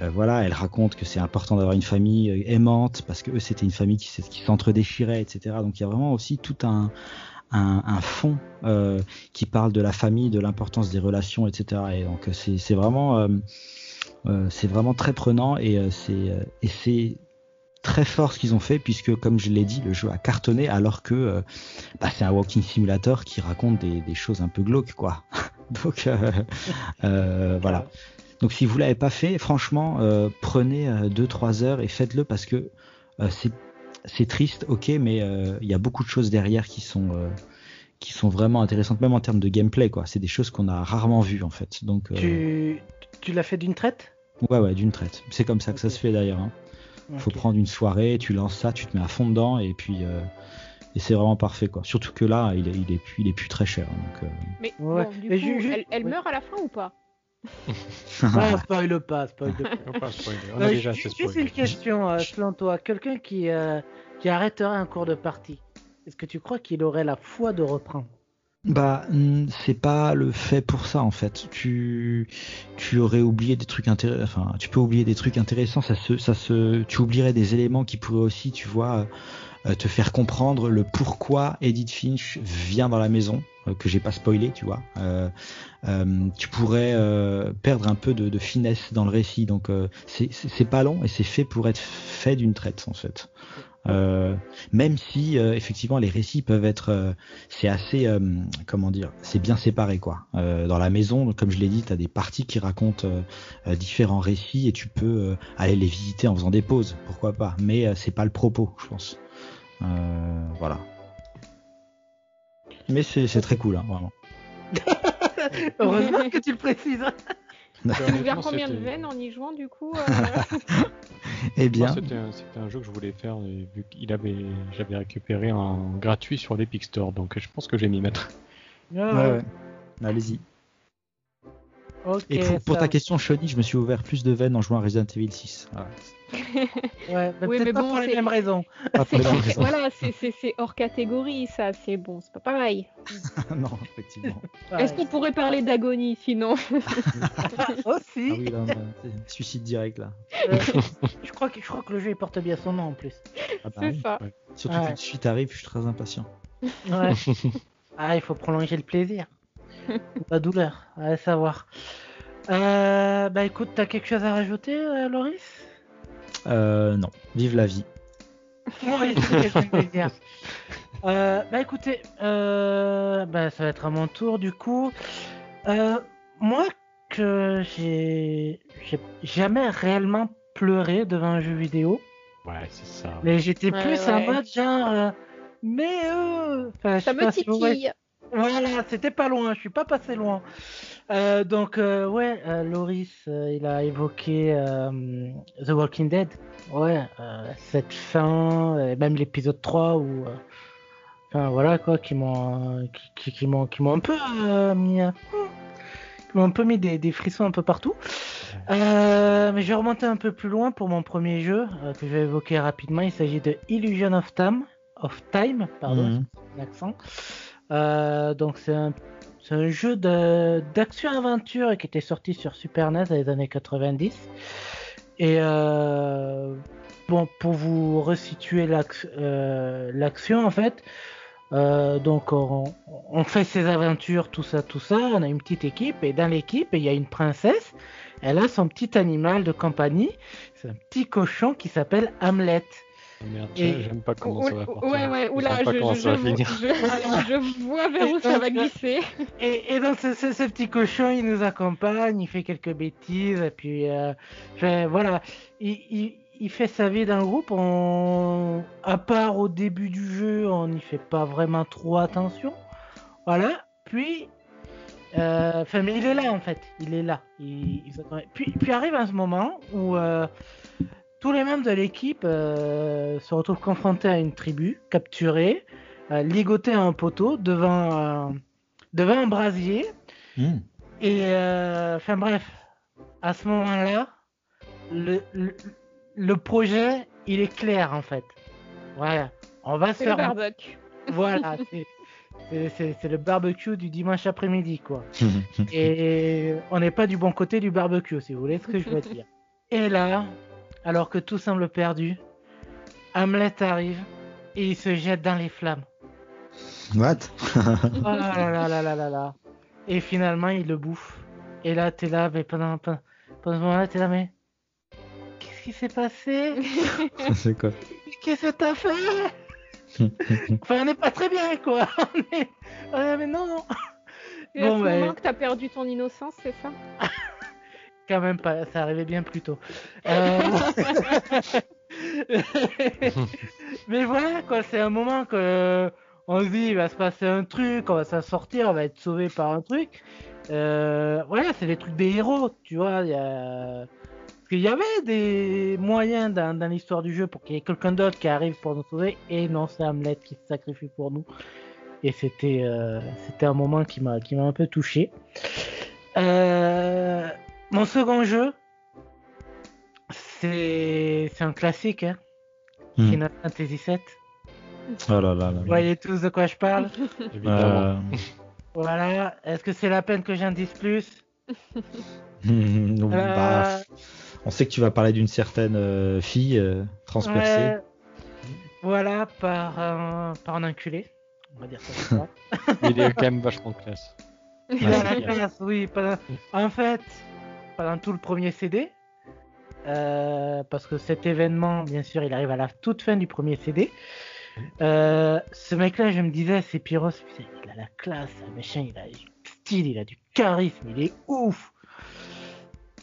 euh, voilà, elle raconte que c'est important d'avoir une famille euh, aimante parce que eux c'était une famille qui, qui s'entre-déchirait, etc. Donc il y a vraiment aussi tout un un, un fond qui parle de la famille, de l'importance des relations, etc. Et donc c'est vraiment, c'est vraiment très prenant et euh, c'est euh, et c'est très fort ce qu'ils ont fait puisque comme je l'ai dit, le jeu a cartonné alors que euh, bah, c'est un walking simulator qui raconte des, choses un peu glauques quoi. Donc euh, euh, voilà. Donc si vous l'avez pas fait, franchement, euh, prenez 2-3 heures et faites-le parce que euh, c'est triste, ok, mais euh, il y a beaucoup de choses derrière qui sont euh, vraiment intéressantes, même en termes de gameplay quoi. C'est des choses qu'on a rarement vues en fait. Donc euh, tu l'as fait d'une traite? Ouais ouais d'une traite. C'est comme ça que ça se fait d'ailleurs. Hein. Faut prendre une soirée, tu lances ça, tu te mets à fond dedans et puis euh, et c'est vraiment parfait quoi. Surtout que là, il est, il est plus il est plus très cher. Donc euh, Mais Ouais. bon, du Mais coup, elle, elle ouais. meurt à la fin ou pas? Ouais, spoil pas, spoil pas. On a déjà juste une question, euh, selon toi, quelqu'un qui, euh, qui arrêterait un cours de partie, est-ce que tu crois qu'il aurait la foi de reprendre? Bah, c'est pas le fait pour ça en fait. Tu, tu aurais oublié des trucs intéressants. Enfin, tu peux oublier des trucs intéressants. Ça se, ça se, tu oublierais des éléments qui pourraient aussi, tu vois, euh, te faire comprendre le pourquoi Edith Finch vient dans la maison euh, que j'ai pas spoilé, tu vois. Euh, tu pourrais perdre un peu de, de finesse dans le récit. Donc, c'est pas long et c'est fait pour être fait d'une traite en fait. Euh, même si euh, effectivement les récits peuvent être euh, c'est assez euh, comment dire c'est bien séparé quoi. Euh, dans la maison comme je l'ai dit tu as des parties qui racontent euh, différents récits et tu peux aller les visiter en faisant des pauses. Pourquoi pas? Mais c'est pas le propos je pense. Voilà. Mais c'est très cool hein, vraiment. Heureusement que tu le précises. T'as ouvert Honnêtement, combien de veines en y jouant du coup euh eh bien C'était un, un jeu que je voulais faire et vu qu'il avait, j'avais récupéré en gratuit sur l'Epic Store, donc je pense que je vais m'y mettre. Ouais, ouais, ouais. ouais. allez-y Et pour, ta question Shoni je me suis ouvert plus de veines en jouant à Resident Evil 6 Voilà. Ouais, mais Oui, peut-être mais pas bon, pour les mêmes raisons. Pas pour les mêmes raisons. Voilà, c'est- hors catégorie ça, c'est bon, c'est pas pareil. non effectivement Ouais. Est-ce qu'on pourrait parler d'agonie sinon Aussi. ah oui là c'est suicide direct là Euh, je, crois que, je crois que le jeu il porte bien son nom en plus. Ah bah C'est oui. ça. Surtout Ouais. que de suite arrive, je suis très impatient. Ouais. ah, il faut prolonger le plaisir. La douleur, à savoir. Euh, bah écoute, t'as quelque chose à rajouter, euh, Loris? Euh, non, vive la vie. Oui, c'est ce que je voulais dire? Euh, bah écoutez, euh, bah, ça va être à mon tour du coup. Euh, moi, que j'ai jamais réellement pleuré devant un jeu vidéo, Ouais, c'est ça. mais j'étais Ouais, plus ouais. en mode genre, euh, mais euh, Ça me titille. Voilà, c'était pas loin, je suis pas passé loin. Euh, donc euh, ouais, euh, Loris, euh, il a évoqué The Walking Dead. Ouais, cette fin, et même l'épisode 3 où, enfin voilà quoi, qui m'ont, qui, qui, qui m'ont, un peu mis, qui m'ont un peu mis des, des frissons un peu partout. Mais je vais remonter un peu plus loin pour mon premier jeu que je vais évoquer rapidement. Il s'agit de Illusion of Time, of Time, pardon, Mhm. l'accent. Euh, donc c'est un, jeu d'action-aventure qui était sorti sur Super NES dans les années 90. Et euh, bon, pour vous resituer euh, l'action en fait, donc on, on fait ses aventures, tout ça, tout ça. On a une petite équipe et dans l'équipe il y a une princesse. Elle a son petit animal de compagnie. C'est un petit cochon qui s'appelle Hamlet. Merde, Et- j'aime pas comment Ou- ça va partir. ouais, ouais, Je oula, sais pas je, je, je, finir. je- je vois vers où ça va glisser. Et, et donc ce, ce- ce petit cochon, il nous accompagne, il fait quelques bêtises, et puis euh, voilà, il, il- il fait sa vie dans le groupe. On, à part au début du jeu, on n'y fait pas vraiment trop attention. Voilà. Puis, euh, enfin, mais il est là en fait, il est là. Il, il s'attend- puis, puis arrive un moment où euh, tous les membres de l'équipe euh, se retrouvent confrontés à une tribu, capturés, euh, ligotés à un poteau devant. un- devant un brasier. Hmm. Et euh, enfin bref, à ce moment-là, le, le, le projet, il est clair en fait. Voilà, on va se C'est le faire. barbecue. Voilà, c'est- c'est c'est- c'est le barbecue du dimanche après-midi quoi. Et on n'est pas du bon côté du barbecue, si vous voulez ce que je veux dire. Et là, alors que tout semble perdu, Hamlet arrive et il se jette dans les flammes. What? Oh là là là là là là. Et finalement, il le bouffe. Et là, t'es là, mais pendant, pendant, pendant ce moment-là, t'es là, mais. Qu'est-ce qui s'est passé? C'est quoi? Qu'est-ce que t'as fait? Enfin, on n'est pas très bien, quoi. On est... Ouais, mais non, non. Et à Bon, ce bah, moment que t'as perdu ton innocence, c'est ça? Quand même pas, ça arrivait bien plus tôt. Euh, mais voilà, quoi, c'est un moment que on se dit, il va se passer un truc, on va s'en sortir, on va être sauvé par un truc. Euh, voilà, c'est les trucs des héros, tu vois. Il y a... Parce qu'il y avait des moyens dans, dans l'histoire du jeu pour qu'il y ait quelqu'un d'autre qui arrive pour nous sauver, et non, c'est Hamlet qui se sacrifie pour nous. Et c'était euh, c'était un moment qui m'a qui m'a un peu touché. Euh, mon second jeu, c'est un classique, hein. Hmm. Final Fantasy VII. Oh là là là. Vous voyez tous de quoi je parle Évidemment. Euh, Voilà. Est-ce que c'est la peine que j'en dise plus? Non, Euh, bah, on sait que tu vas parler d'une certaine euh, fille euh, transpercée. ouais. Voilà, par un, par un enculé. On va dire ça comme ça. Il est quand même vachement classe. Il a la classe, oui. En fait, pendant tout le premier CD, euh, parce que cet événement, bien sûr, il arrive à la toute fin du premier CD. euh, ce mec-là, je me disais, c'est Pyros, putain, il a la classe, machin, il a du style, il a du charisme, il est ouf.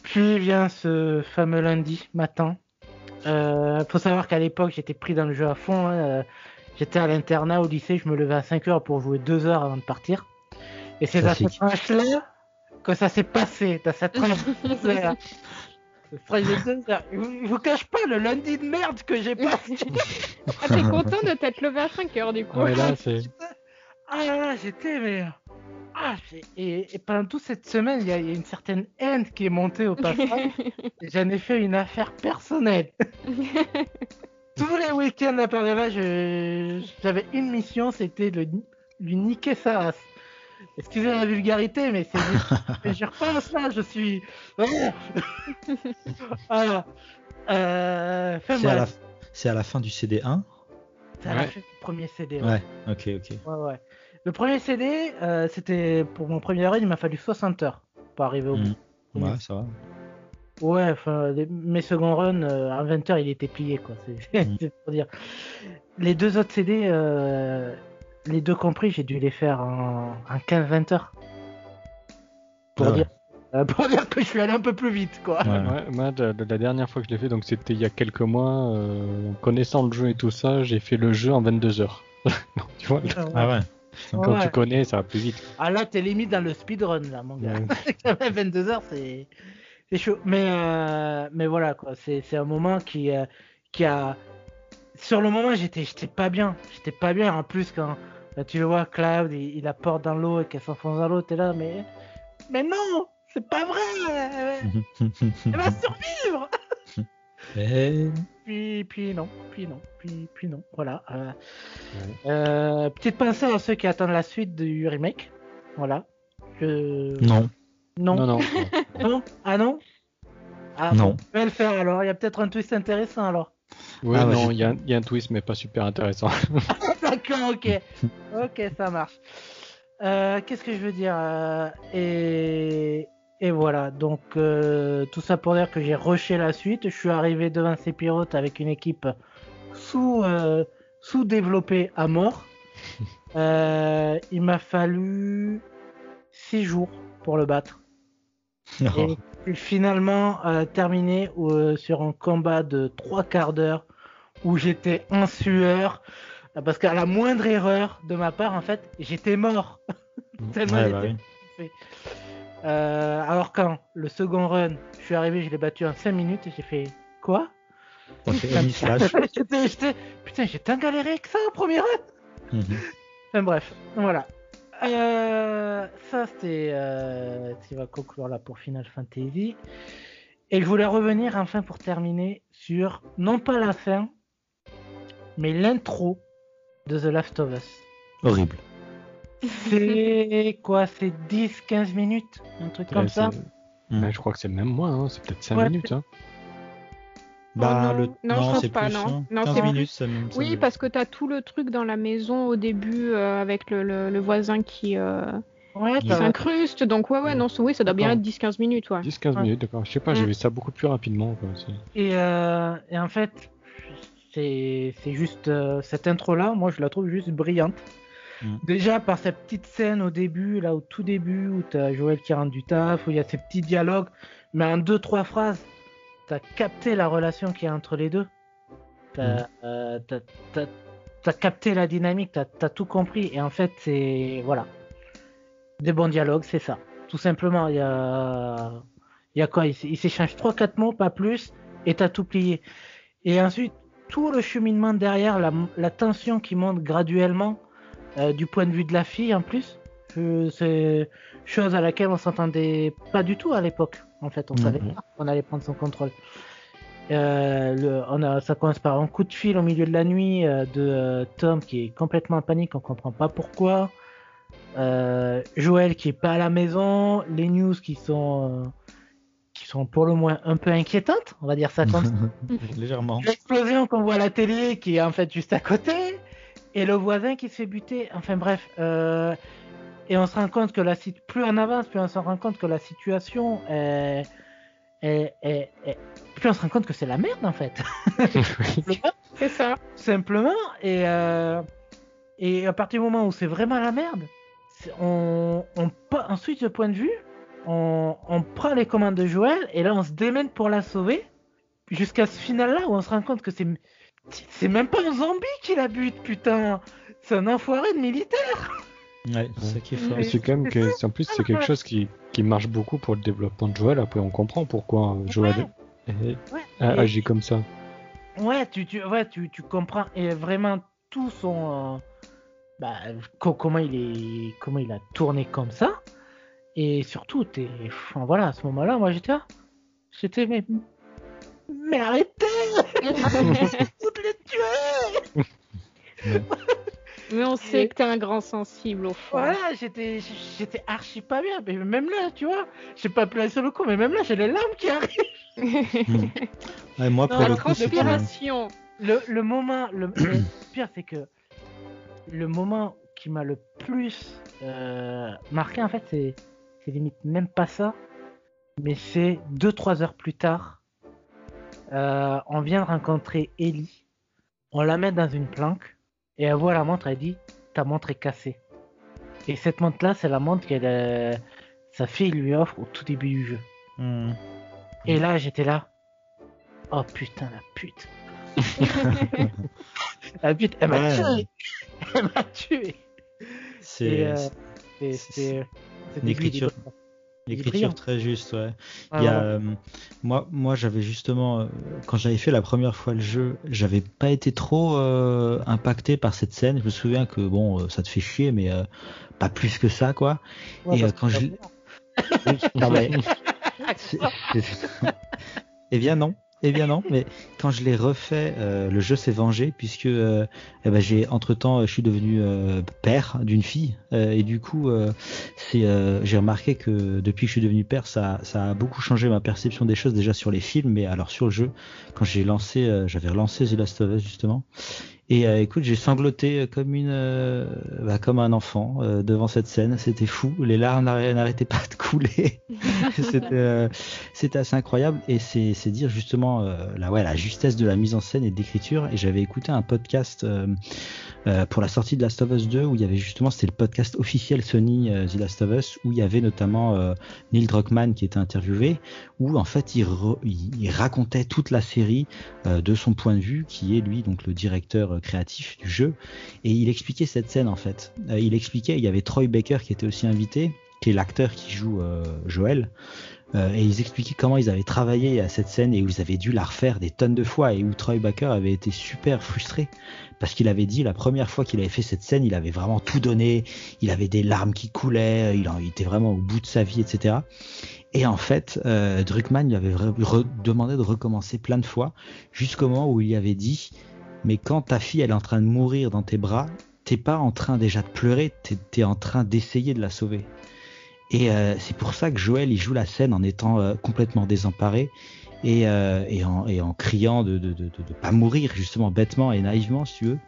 Puis vient ce fameux lundi matin. Euh, faut savoir qu'à l'époque, j'étais pris dans le jeu à fond. hein, euh, J'étais à l'internat au lycée, je me levais à 5 heures pour jouer 2 heures avant de partir. Et c'est dans cette Classique. Que ça s'est passé, dans cette heures. Je vous- cache pas le lundi de merde que j'ai passé. Ah, t'es content de t'être levé à 5 heures du coup. Ouais, là, c'est. Ah là là, j'étais mais. Ah, et, et pendant toute cette semaine, il y, a il y a une certaine haine qui est montée au passage. J'en ai fait une affaire personnelle. Tous les week-ends à part de là, je- j'avais une mission, c'était de lui niquer sa race. Excusez la vulgarité, mais c'est mais je repense là, je suis. voilà. Euh, C'est à, la... bref, c'est à la fin du CD1 c'est à la Ouais. fin du premier CD. Ouais, ok, ok. Ouais, ouais. Le premier CD, euh, c'était pour mon premier run, il m'a fallu 60 heures pour arriver au bout. Mm. Ouais, ça va. Ouais, enfin, les- mes seconds runs, euh, à 20 heures, il était plié, quoi. C'est Mm. pour dire. Les deux autres CD, euh, les deux compris, j'ai dû les faire en, en 15-20 heures. Pour, Ah ouais. dire, euh, pour dire que je suis allé un peu plus vite, quoi. Ouais. Ouais, moi, la dernière fois que je l'ai fait, donc c'était il y a quelques mois, euh, connaissant le jeu et tout ça, j'ai fait le jeu en 22 heures. Donc, tu vois, Ah ouais. quand Ouais. tu connais, ça va plus vite. Ah là, t'es limite dans le speedrun, là, mon gars. Ouais. Quand même, 22 heures, c'est chaud. Mais euh, mais voilà quoi, c'est c'est un moment qui euh, qui a sur le moment j'étais j'étais pas bien, j'étais pas bien. En plus quand, tu le vois Cloud, il, il la porte dans l'eau et qu'elle s'enfonce dans l'eau, t'es là mais mais non, c'est pas vrai. Elle va survivre. Et... Puis puis non, puis non, puis puis non. Voilà. Euh, euh, petite pensée à ceux qui attendent la suite du remake. Voilà. Je... Non. Non. Non, non. Non? Ah non? Ah Non. bon, je vais le faire alors. Il y a peut-être un twist intéressant alors. Ouais, Ah, ouais, non, il y, a un- il y a un twist, mais pas super intéressant. D'accord, ok. ok, ça marche. Euh, Qu'est-ce que je veux dire euh, et... et voilà. Donc, euh, tout ça pour dire que j'ai rushé la suite. Je suis arrivé devant ces pilotes avec une équipe sous, euh, sous-développée à mort. Il m'a fallu 6 jours pour le battre. Et puis finalement euh, terminé euh, sur un combat de trois quarts d'heure où j'étais en sueur parce qu'à la moindre erreur de ma part en fait j'étais mort tellement Ouais, j'étais bah oui. fait. Euh, alors quand le second run je suis arrivé je l'ai battu en 5 minutes et j'ai fait quoi? J'étais- j'étais- putain j'ai tant galéré que ça au premier run Mhm. Enfin bref, voilà. Euh, ça c'était euh, ce qui va conclure là pour Final Fantasy. Et je voulais revenir enfin pour terminer sur non pas la fin, mais l'intro de The Last of Us. Horrible. C'est quoi C'est 10-15 minutes? Un truc comme ça? je crois que c'est même moins, hein, c'est peut-être 5 Ouais, minutes. Hein. Bah, non. le... Non, je pense c'est pas, plus, non. hein. Non, 15 c'est plus. minutes, ça Oui, parce que t'as tout le truc dans la maison au début euh, avec le, le- le voisin qui, euh, Ouais, t'as- s'incruste, donc ouais, ouais, non, oui, ça doit bien être D'accord. 10-15 minutes, ouais. 10-15 Ouais. minutes, d'accord. Je sais pas, Mm. j'ai vu ça beaucoup plus rapidement. Quoi. Et, euh, et en fait, c'est c'est juste euh, cette intro-là, moi je la trouve juste brillante. Mm. Déjà par cette petite scène au début, là au tout début, où t'as Joël qui rentre du taf, où il y a ces petits dialogues, mais en deux trois phrases, t'as capté la relation qu'il y a entre les deux. T'as euh, t'as- capté la dynamique, t'as as tout compris. Et en fait, c'est voilà, des bons dialogues, c'est ça. Tout simplement, il y a il y a quoi? Il s- il s'échange trois quatre mots, pas plus, et t'as tout plié. Et ensuite, tout le cheminement derrière, la, la tension qui monte graduellement, euh, du point de vue de la fille en plus, c'est chose à laquelle on s'entendait pas du tout à l'époque. En fait, on Mhm. savait pas qu'on allait prendre son contrôle. Euh, le, on a, ça commence par un coup de fil au milieu de la nuit euh, de euh, Tom qui est complètement en panique, on comprend pas pourquoi. Joël qui est pas à la maison, les news qui sont qui sont pour le moins un peu inquiétantes, on va dire ça comme ça. Légèrement. L'explosion qu'on voit à la télé qui est en fait juste à côté, et le voisin qui se fait buter. Enfin bref, et on se rend compte que la plus on avance, plus on se rend compte que la situation est, est- est- est- plus on se rend compte que c'est la merde en fait. C'est ça. Simplement, et, euh, et à partir du moment où c'est vraiment la merde, on, on, switch de point de vue, on, on prend les commandes de Joël, et là on se démène pour la sauver, jusqu'à ce final-là où on se rend compte que c'est c'est même pas un zombie qui la bute, putain C'est un enfoiré de militaire Ouais, c'est ça qui est fort. Et c'est quand même que, en plus, c'est quelque chose qui, qui marche beaucoup pour le développement de Joël. Après, on comprend pourquoi euh, Joël Ouais, agit comme ça. Ouais, tu, tu, ouais, tu, tu comprends et vraiment tout son, euh, bah, co- comment il est, comment il a tourné comme ça, et surtout, t'es, enfin, voilà, à ce moment-là, moi j'étais là, j'étais mais, mais arrêtez, toutes les tuer. Mais on sait que t'es un grand sensible au fond. Voilà, j'étais, j'étais archi pas bien, mais même là, tu vois, j'ai pas pleuré sur le coup, mais même là, j'ai les larmes qui arrivent. Ouais, moi, pour Non, le transpiration. Le, le moment, le, le pire, c'est que le moment qui m'a le plus euh, marqué, en fait, c'est, c'est limite même pas ça, mais c'est 2-3 heures plus tard. euh, on vient de rencontrer Ellie, on la met dans une planque, et elle voit la montre, elle dit Ta montre est cassée. Et cette montre-là, c'est la montre que sa fille lui offre au tout début du jeu. Hmm. Et là, j'étais là. Oh putain, la pute. la pute, elle m'a tué. Elle m'a tué. C'est euh, c'est c'est une écriture. Une il est écriture brillant. très juste, ouais. Ah, Il y a, voilà. euh, moi, moi j'avais justement, euh, quand j'avais fait la première fois le jeu, j'avais pas été trop euh, impacté par cette scène. Je me souviens que bon, euh, ça te fait chier, mais euh, pas plus que ça, quoi. Ouais, et, euh, quand je Oui, non, mais- eh bien non. Eh bien non, mais quand je l'ai refait, euh, le jeu s'est vengé puisque euh, eh ben, j'ai entre temps je suis devenu euh, père d'une fille. Euh, et du coup j'ai remarqué que depuis que je suis devenu père ça, ça a beaucoup changé ma perception des choses déjà sur les films mais alors sur le jeu. Quand j'ai lancé j'avais relancé The Last of Us justement et euh, écoute j'ai sangloté comme une euh, bah, comme un enfant euh, devant cette scène. C'était fou. Les larmes n'arr- n'arrêtaient pas de couler. C'était euh, assez incroyable. Et c'est dire justement euh, la ouais la justesse de la mise en scène et d'écriture et j'avais écouté un podcast euh, euh, pour la sortie de Last of Us 2 où il y avait justement c'était le podcast officiel Sony euh, The Last of Us où il y avait notamment euh, Neil Druckmann qui était interviewé où en fait il, racontait toute la série euh, de son point de vue qui est lui donc le directeur euh, créatif du jeu. Et il expliquait cette scène en fait. Euh, il expliquait il y avait Troy Baker qui était aussi invité qui est l'acteur qui joue euh, Joël euh, et ils expliquaient comment ils avaient travaillé à cette scène et où ils avaient dû la refaire des tonnes de fois et où Troy Baker avait été super frustré parce qu'il avait dit la première fois qu'il avait fait cette scène, il avait vraiment tout donné, il avait des larmes qui coulaient, il, était vraiment au bout de sa vie, etc. Et en fait, euh, Druckmann lui avait demandé de recommencer plein de fois jusqu'au moment où il avait dit mais quand ta fille elle est en train de mourir dans tes bras, t'es pas en train déjà de pleurer, t'es es en train d'essayer de la sauver. Et euh, c'est pour ça que Joël il joue la scène en étant euh, complètement désemparé et, euh, et, en, criant de ne pas mourir justement bêtement et naïvement si tu veux.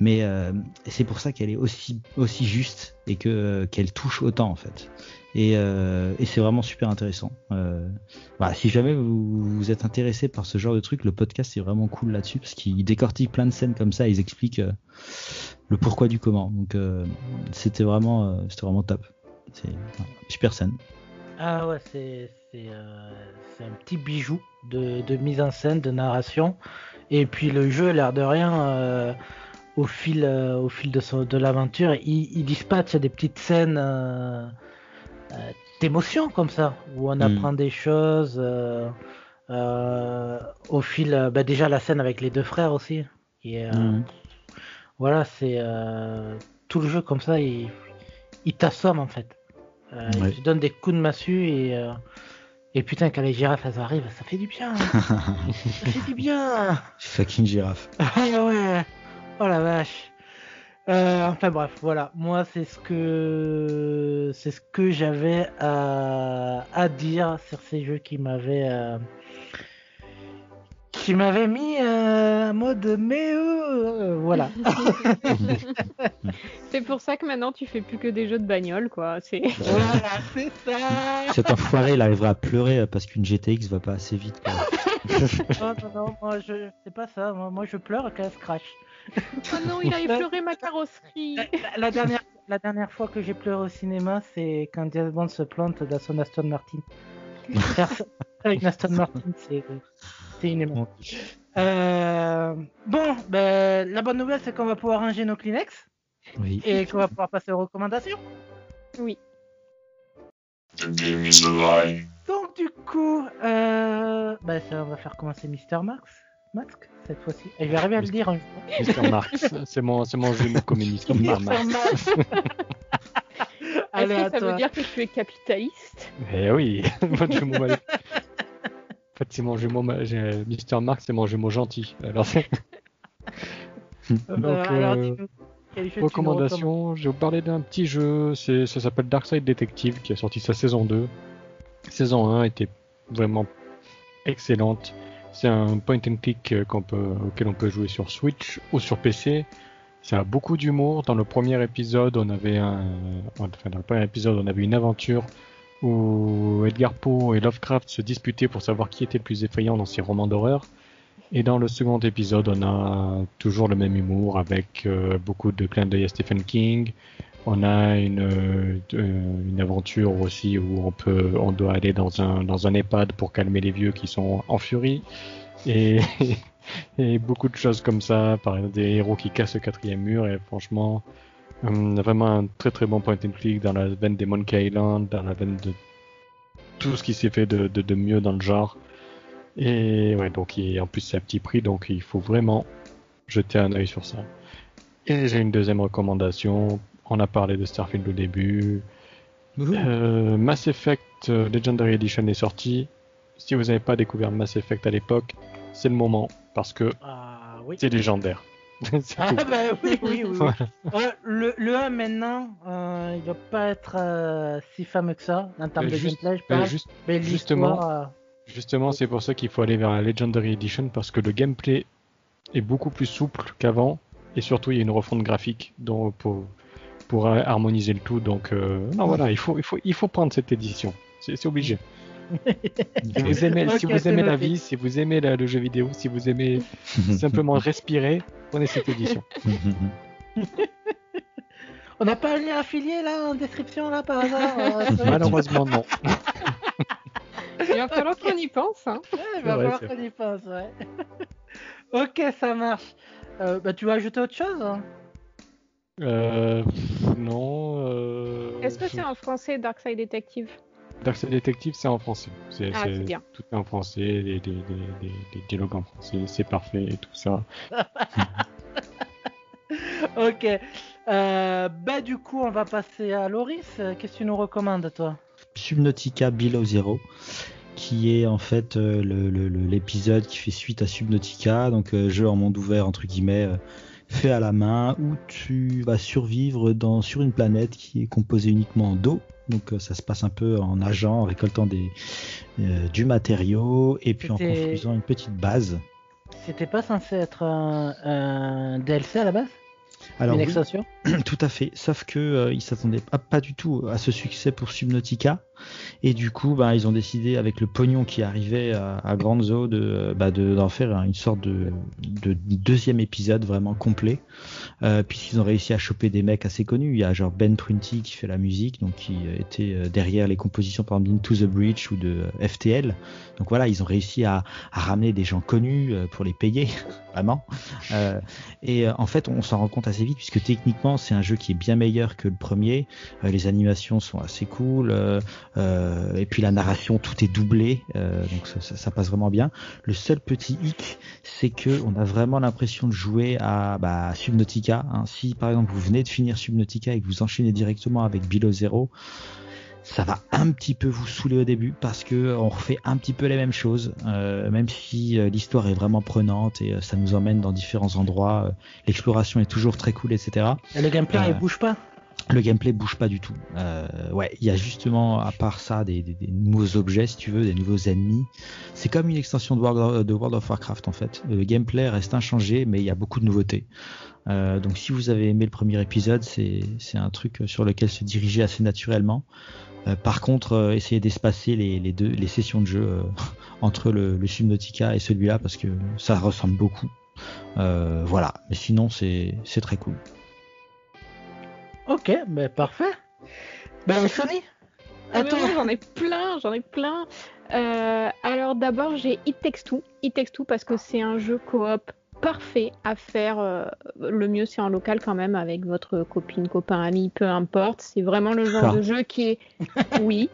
Mais euh, c'est pour ça qu'elle est aussi aussi juste et que qu'elle touche autant en fait. Et, euh, c'est vraiment super intéressant. Euh, voilà, si jamais vous, vous êtes intéressé par ce genre de truc, le podcast est vraiment cool là-dessus parce qu'il décortique plein de scènes comme ça, ils expliquent le pourquoi du comment. Donc c'était vraiment c'était vraiment top. C'est super scène. Ah ouais, c'est c'est un petit bijou de, de, mise en scène, de narration. Et puis le jeu, l'air de rien, au fil au fil de, son, de l'aventure, il, il, dispatche des petites scènes d'émotion comme ça, où on apprend mm. des choses. Euh, euh, au fil, bah déjà la scène avec les deux frères aussi. Et, euh, mm. Voilà, c'est tout le jeu comme ça, il, il t'assomme en fait. Ouais. Il te donne des coups de massue et et putain, quand les girafes elles arrivent, ça fait du bien. ça fait du bien. Fucking girafe. ah ouais. Oh la vache. Euh, enfin bref, voilà. Moi, c'est ce que c'est ce que j'avais à... à, dire sur ces jeux qui m'avaient euh... qui m'avaient mis euh, en mode mais euh, voilà. c'est pour ça que maintenant tu fais plus que des jeux de bagnole, quoi. C'est voilà, c'est ça. Cet enfoiré, il arrivera à pleurer parce qu'une GTX va pas assez vite. Quoi. non, non, non, moi je c'est pas ça. Moi, moi je pleure quand elle se crache. Oh non, il a effleuré ma carrosserie. La, la, dernière, la dernière fois que j'ai pleuré au cinéma, c'est quand James Bond se plante dans son Aston Martin. Avec Aston Martin, c'est une émotion. Euh, bon, ben, la bonne nouvelle, c'est qu'on va pouvoir ranger nos Kleenex. Oui. Et qu'on va pouvoir passer aux recommandations. Oui. Donc, du coup, euh, ben, ça, on va faire commencer Mister Max. Max cette fois-ci. Et je vais arriver à le dire un jour. Mister Marx, c'est mon, c'est mon jumeau communiste. Mister Marx. Allez, que ça veut dire que tu es capitaliste? Eh oui, votre jumeau mal... En fait, c'est mon jumeau, Mister Marx, c'est mon jumeau gentil. Alors, c'est... Donc, euh, recommandation, je vais vous parler d'un petit jeu, c'est, ça s'appelle Darkside Detective, qui a sorti sa saison 2. Saison 1 était vraiment excellente. C'est un point and click qu'on peut, auquel on peut jouer sur Switch ou sur PC. Ça a beaucoup d'humour. Dans le premier épisode, on avait un, épisode, on avait une aventure où Edgar Poe et Lovecraft se disputaient pour savoir qui était le plus effrayant dans ses romans d'horreur. Et dans le second épisode, on a toujours le même humour avec euh, beaucoup de clins d'œil à Stephen King. On a une, euh, une aventure aussi où on peut, on doit aller dans un, dans un EHPAD pour calmer les vieux qui sont en furie. Et, et beaucoup de choses comme ça, par des héros qui cassent le quatrième mur. Et franchement, on a vraiment un très très bon point and click dans la veine des Monkey Island, dans la veine de tout ce qui s'est fait de, de, de, mieux dans le genre. Et ouais, donc il, en plus c'est à petit prix, donc il faut vraiment jeter un œil sur ça. Et j'ai une deuxième recommandation. On a parlé de Starfield au début. Euh, Mass Effect Legendary Edition est sorti. Si vous n'avez pas découvert Mass Effect à l'époque, c'est le moment parce que ah, oui. c'est légendaire. ah bah oui, oui, oui. Voilà. Euh, le, le 1 maintenant, euh, il doit pas être euh, si fameux que ça en termes de juste, gameplay, je pense. Juste, mais justement, euh, justement c'est pour ça qu'il faut aller vers la Legendary Edition parce que le gameplay est beaucoup plus souple qu'avant et surtout il y a une refonte graphique donc pour, pour harmoniser le tout. Donc non voilà, il faut, il faut, il faut prendre cette édition. C'est obligé. si vous aimez, okay, si vous aimez la vie, si vous aimez la, le jeu vidéo, si vous aimez simplement respirer, prenez cette édition. On n'a pas un lien affilié là en description là par hasard euh, Malheureusement non. Il va falloir qu'on y pense. Hein. Ouais, il va falloir qu'on y pense, ouais. ok, ça marche. Euh, bah, tu vas ajouter autre chose hein? Euh, Non. Euh... Est-ce que c'est en français Darkside Detective Darkside Detective, c'est en français. C'est ah, bien. tout est en français, des, des, des, des dialogues en français, c'est parfait et tout ça. ok. Euh, bah du coup, on va passer à Loris. Qu'est-ce que tu nous recommandes, toi? Subnautica Below Zero, qui est en fait euh, l'épisode qui fait suite à Subnautica, donc euh, jeu en monde ouvert entre guillemets. Fait à la main où tu vas survivre dans, sur une planète qui est composée uniquement d'eau. Donc euh, ça se passe un peu en nageant, en récoltant des, euh, du matériau et puis en construisant une petite base. C'était pas censé être un, un DLC à la base? Alors Une oui, extension? Tout à fait. Sauf que euh, ils s'attendaient pas, pas du tout à ce succès pour Subnautica. Et du coup, bah, ils ont décidé avec le pognon qui arrivait à, à Granzo de, bah, de- d'en faire une sorte de, de deuxième épisode vraiment complet. Euh, puisqu'ils ont réussi à choper des mecs assez connus. Il y a genre Ben Twenty qui fait la musique, donc qui euh, était euh, derrière les compositions par exemple d'Into the Breach ou de euh, FTL. Donc voilà, ils ont réussi à, ramener des gens connus pour les payer, vraiment. Et en fait, on s'en rend compte assez vite puisque techniquement, c'est un jeu qui est bien meilleur que le premier. Les animations sont assez cool. Euh, et puis la narration, tout est doublé. euh, donc ça, ça- ça passe vraiment bien. Le seul petit hic, c'est que on a vraiment l'impression de jouer à bah, Subnautica. hein. Si par exemple vous venez de finir Subnautica et que vous enchaînez directement avec Below Zero, ça va un petit peu vous saouler au début parce que on refait un petit peu les mêmes choses, euh, même si euh, l'histoire est vraiment prenante et euh, ça nous emmène dans différents endroits. euh, L'exploration est toujours très cool, etc. Et le gameplay Euh, il bouge pas? Le gameplay bouge pas du tout. Euh, ouais, il y a justement, à part ça, des, nouveaux objets, si tu veux, des nouveaux ennemis. C'est comme une extension de World, of Warcraft en fait. Le gameplay reste inchangé, mais il y a beaucoup de nouveautés. Euh, donc si vous avez aimé le premier épisode, c'est un truc sur lequel se diriger assez naturellement. Euh, par contre, essayez d'espacer les, sessions de jeu entre le, Subnautica et celui-là parce que ça ressemble beaucoup. Voilà, mais sinon c'est très cool. Ok, ben parfait. Ben Sony Ah, à mais toi. oui, J'en ai plein, j'en ai plein. Euh, alors d'abord j'ai It Takes Two. It Takes Two parce que c'est un jeu coop parfait à faire. euh, le mieux c'est en local quand même avec votre copine, copain, ami, peu importe. C'est vraiment le genre Ah. de jeu qui est, oui,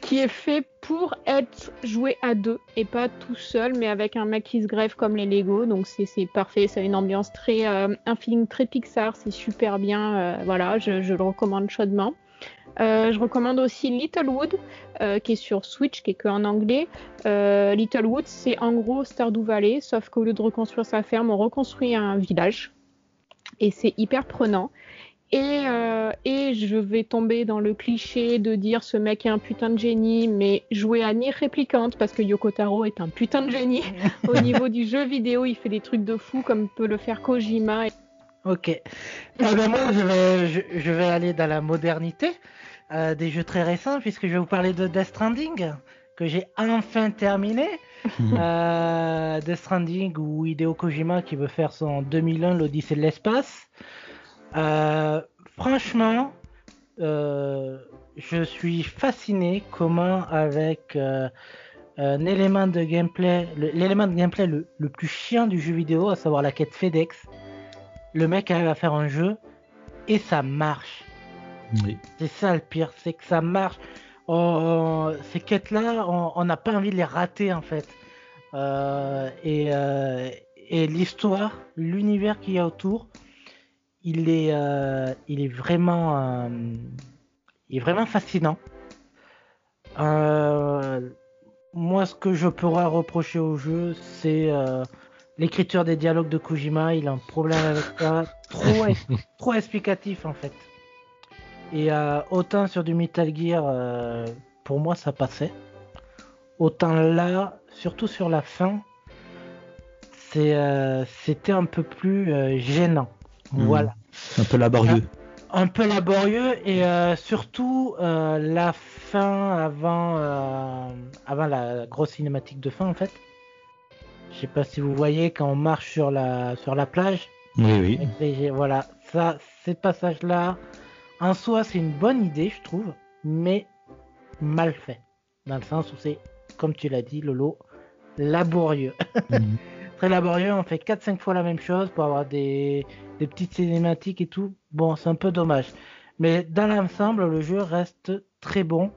qui est fait pour être joué à deux et pas tout seul, mais avec un mec qui se greffe comme les Lego. Donc c'est parfait. Ça a une ambiance très, euh, un feeling très Pixar. C'est super bien. euh, voilà, je, je le recommande chaudement. Euh, je recommande aussi Littlewood, euh, qui est sur Switch, qui est que en anglais. Euh, Littlewood, c'est en gros Stardew Valley, sauf qu'au lieu de reconstruire sa ferme, on reconstruit un village. Et c'est hyper prenant. Et, euh, et je vais tomber dans le cliché de dire ce mec est un putain de génie, mais jouer à Nier Replicant, parce que Yoko Taro est un putain de génie. Au niveau du jeu vidéo, il fait des trucs de fou, comme peut le faire Kojima. Ok. Eh ben moi, je vais, je, je vais aller dans la modernité euh, des jeux très récents, puisque je vais vous parler de Death Stranding, que j'ai enfin terminé. Euh, Death Stranding ou Hideo Kojima qui veut faire son 2001, l'Odyssée de l'espace. Euh, franchement, je suis fasciné comment avec un élément de gameplay, l'élément de gameplay le, le plus chiant du jeu vidéo, à savoir la quête FedEx, le mec arrive à faire un jeu et ça marche. Oui. C'est ça le pire, c'est que ça marche. Ces quêtes-là, on n'a pas envie de les rater en fait. Euh, et euh, et l'histoire, l'univers qu'il y a autour, il est, euh, il est vraiment, il est vraiment fascinant. Moi, ce que je pourrais reprocher au jeu, c'est l'écriture des dialogues de Kojima. Il a un problème avec ça, trop explicatif en fait. Et euh, autant sur du Metal Gear, euh, pour moi ça passait. Autant là, surtout sur la fin, c'est, euh, c'était un peu plus gênant. Mhm. Voilà. Un peu laborieux. Un peu laborieux et surtout la fin avant, avant la grosse cinématique de fin en fait. Je sais pas si vous voyez quand on marche sur la, sur la plage. Oui, oui. Les- Voilà, ça, ces passages-là, en soi, c'est une bonne idée, je trouve, mais mal fait. Dans le sens où c'est, comme tu l'as dit, Lolo, laborieux. Mhm. Très laborieux, on fait 4-5 fois la même chose pour avoir des, des petites cinématiques et tout. Bon, c'est un peu dommage. Mais dans l'ensemble, le jeu reste très bon.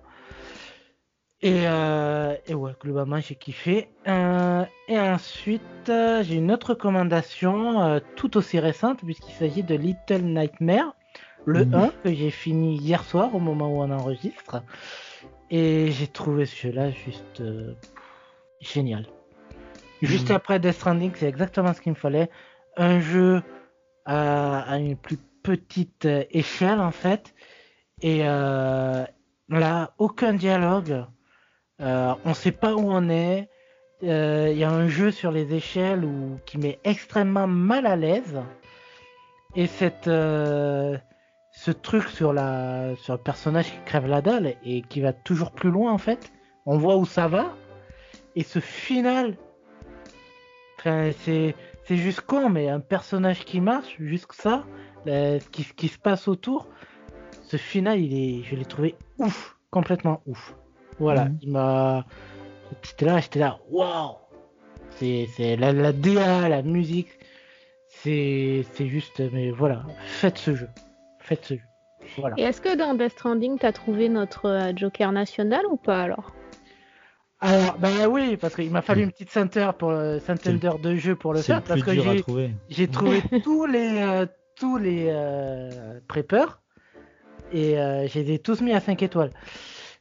Et, euh, et ouais, globalement, j'ai kiffé. Euh, et ensuite, euh, j'ai une autre recommandation tout aussi récente, puisqu'il s'agit de Little Nightmare, le Mhm. 1 que j'ai fini hier soir au moment où on enregistre. Et j'ai trouvé ce jeu-là juste euh, génial. Juste Mhm. après Death Stranding, c'est exactement ce qu'il me fallait. Un jeu à, à une plus petite euh, échelle en fait. Et euh, là, aucun dialogue. Euh, on sait pas où on est. Euh, Il y a un jeu sur les échelles où, qui met extrêmement mal à l'aise. Et cette, euh, ce truc sur, la, sur le personnage qui crève la dalle et qui va toujours plus loin en fait. On voit où ça va. Et ce final, enfin, c'est c'est juste con, mais un personnage qui marche, juste ça, ce qui, ce qui se passe autour, ce final, il est, je l'ai trouvé ouf, complètement ouf. Voilà, Mhm. il m'a, j'étais là, j'étais là, waouh, c'est, la, la DA, la musique, c'est, c'est juste, mais voilà, faites ce jeu, jeu, voilà. Et est-ce que dans Death Stranding, t'as trouvé notre euh, Joker national ou pas alors? Alors, ben oui, parce qu'il m'a fallu une petite ceinture pour euh, centaine d'heures de jeu pour le faire, le parce que j'ai, trouver. J'ai trouvé tous les euh, tous les euh, preppers et euh, je les ai tous mis à 5 étoiles.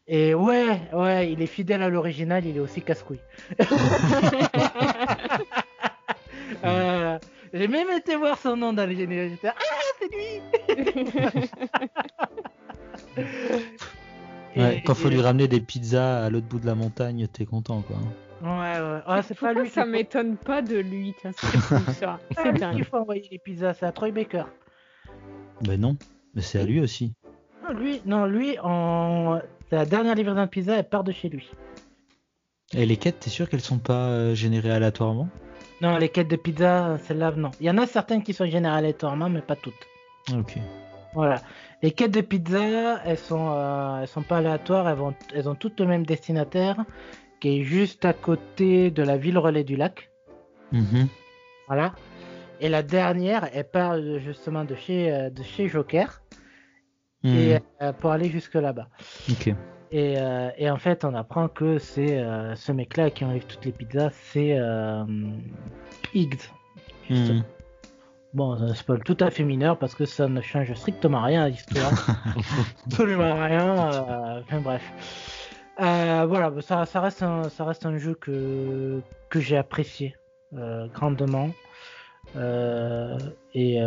Et ouais, ouais, il est fidèle à l'original, il est aussi casse-couille. J'ai même été voir son nom dans les génériques. J'étais, Ah, c'est lui Ouais, Et- quand faut et- lui ramener des pizzas à l'autre bout de la montagne, t'es content quoi. Ouais, ouais. Ah, c'est pas lui. ça m'étonne pas de lui tiens, c'est qui dingue. faut envoyer les pizzas, c'est à Troy Baker. Ben non, mais c'est à lui aussi. Non, lui, non, lui, en... c'est la dernière livraison de pizza, elle part de chez lui. Et les quêtes, t'es sûr qu'elles sont pas euh, générées aléatoirement? Non, les quêtes de pizza, celles-là, non. Il y en a certaines qui sont générées aléatoirement, mais pas toutes. Ok. Voilà. Les quêtes de pizza, elles sont, euh, elles sont pas aléatoires, elles, vont, elles ont toutes le même destinataire, qui est juste à côté de la ville relais du lac. Mhm. Voilà. Et la dernière, elle part euh, justement de chez, euh, de chez Joker, et, Mhm. euh, pour aller jusque là-bas. Ok. Et, euh, et en fait, on apprend que c'est euh, ce mec-là qui enlève toutes les pizzas, c'est euh, Higgs. Mhm. Bon, c'est un spoil tout à fait mineur parce que ça ne change strictement rien à l'histoire. Absolument rien. euh, enfin bref. Voilà, ça, ça, reste un, ça reste un jeu que, que j'ai apprécié grandement. Et,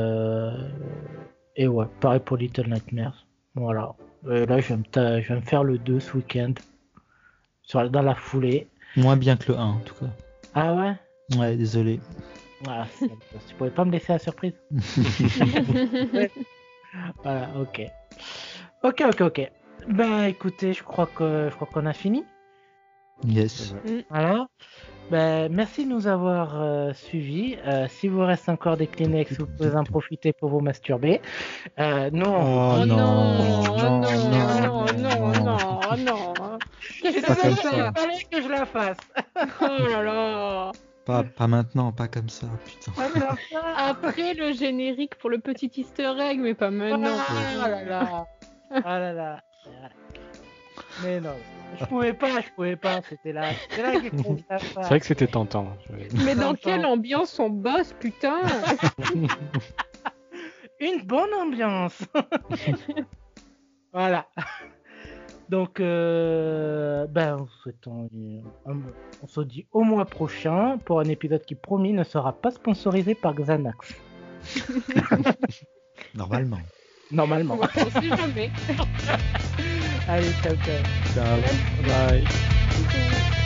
et ouais, pareil pour Little Nightmares. Voilà. Là, je vais, me ta- je vais me faire le 2 ce week-end. Dans la foulée. Moins bien que le 1 en tout cas. Ah ouais? Ouais, désolé. ah, Tu pouvais pas me laisser la surprise Voilà, ok. Ok, ok, ok. Ben écoutez, je crois que je crois qu'on a fini. Yes. Voilà. Ben, merci de nous avoir euh, suivis. Euh, si vous reste encore des Kleenex, vous pouvez en profiter pour vous masturber. Euh, nous, on- Oh non, non, oh non, non, non, non, oh non. Qu'est-ce que ça. il fallait que je la fasse. Oh là là. Pas, pas maintenant, pas comme ça, putain. Après le générique pour le petit easter egg, mais pas maintenant. Ah là là. Ah là là. Mais non, je pouvais pas, je pouvais pas. C'était là, c'était. C'est vrai que c'était tentant. Je- Mais dans quelle ambiance on bosse, putain Une bonne ambiance. voilà. Donc, euh, ben, on, souhaitons, on, se dit au mois prochain pour un épisode qui, promis, ne sera pas sponsorisé par Xanax. Normalement. Normalement. On sait jamais. Allez, ciao, ciao. Ciao. Bye. Coucou.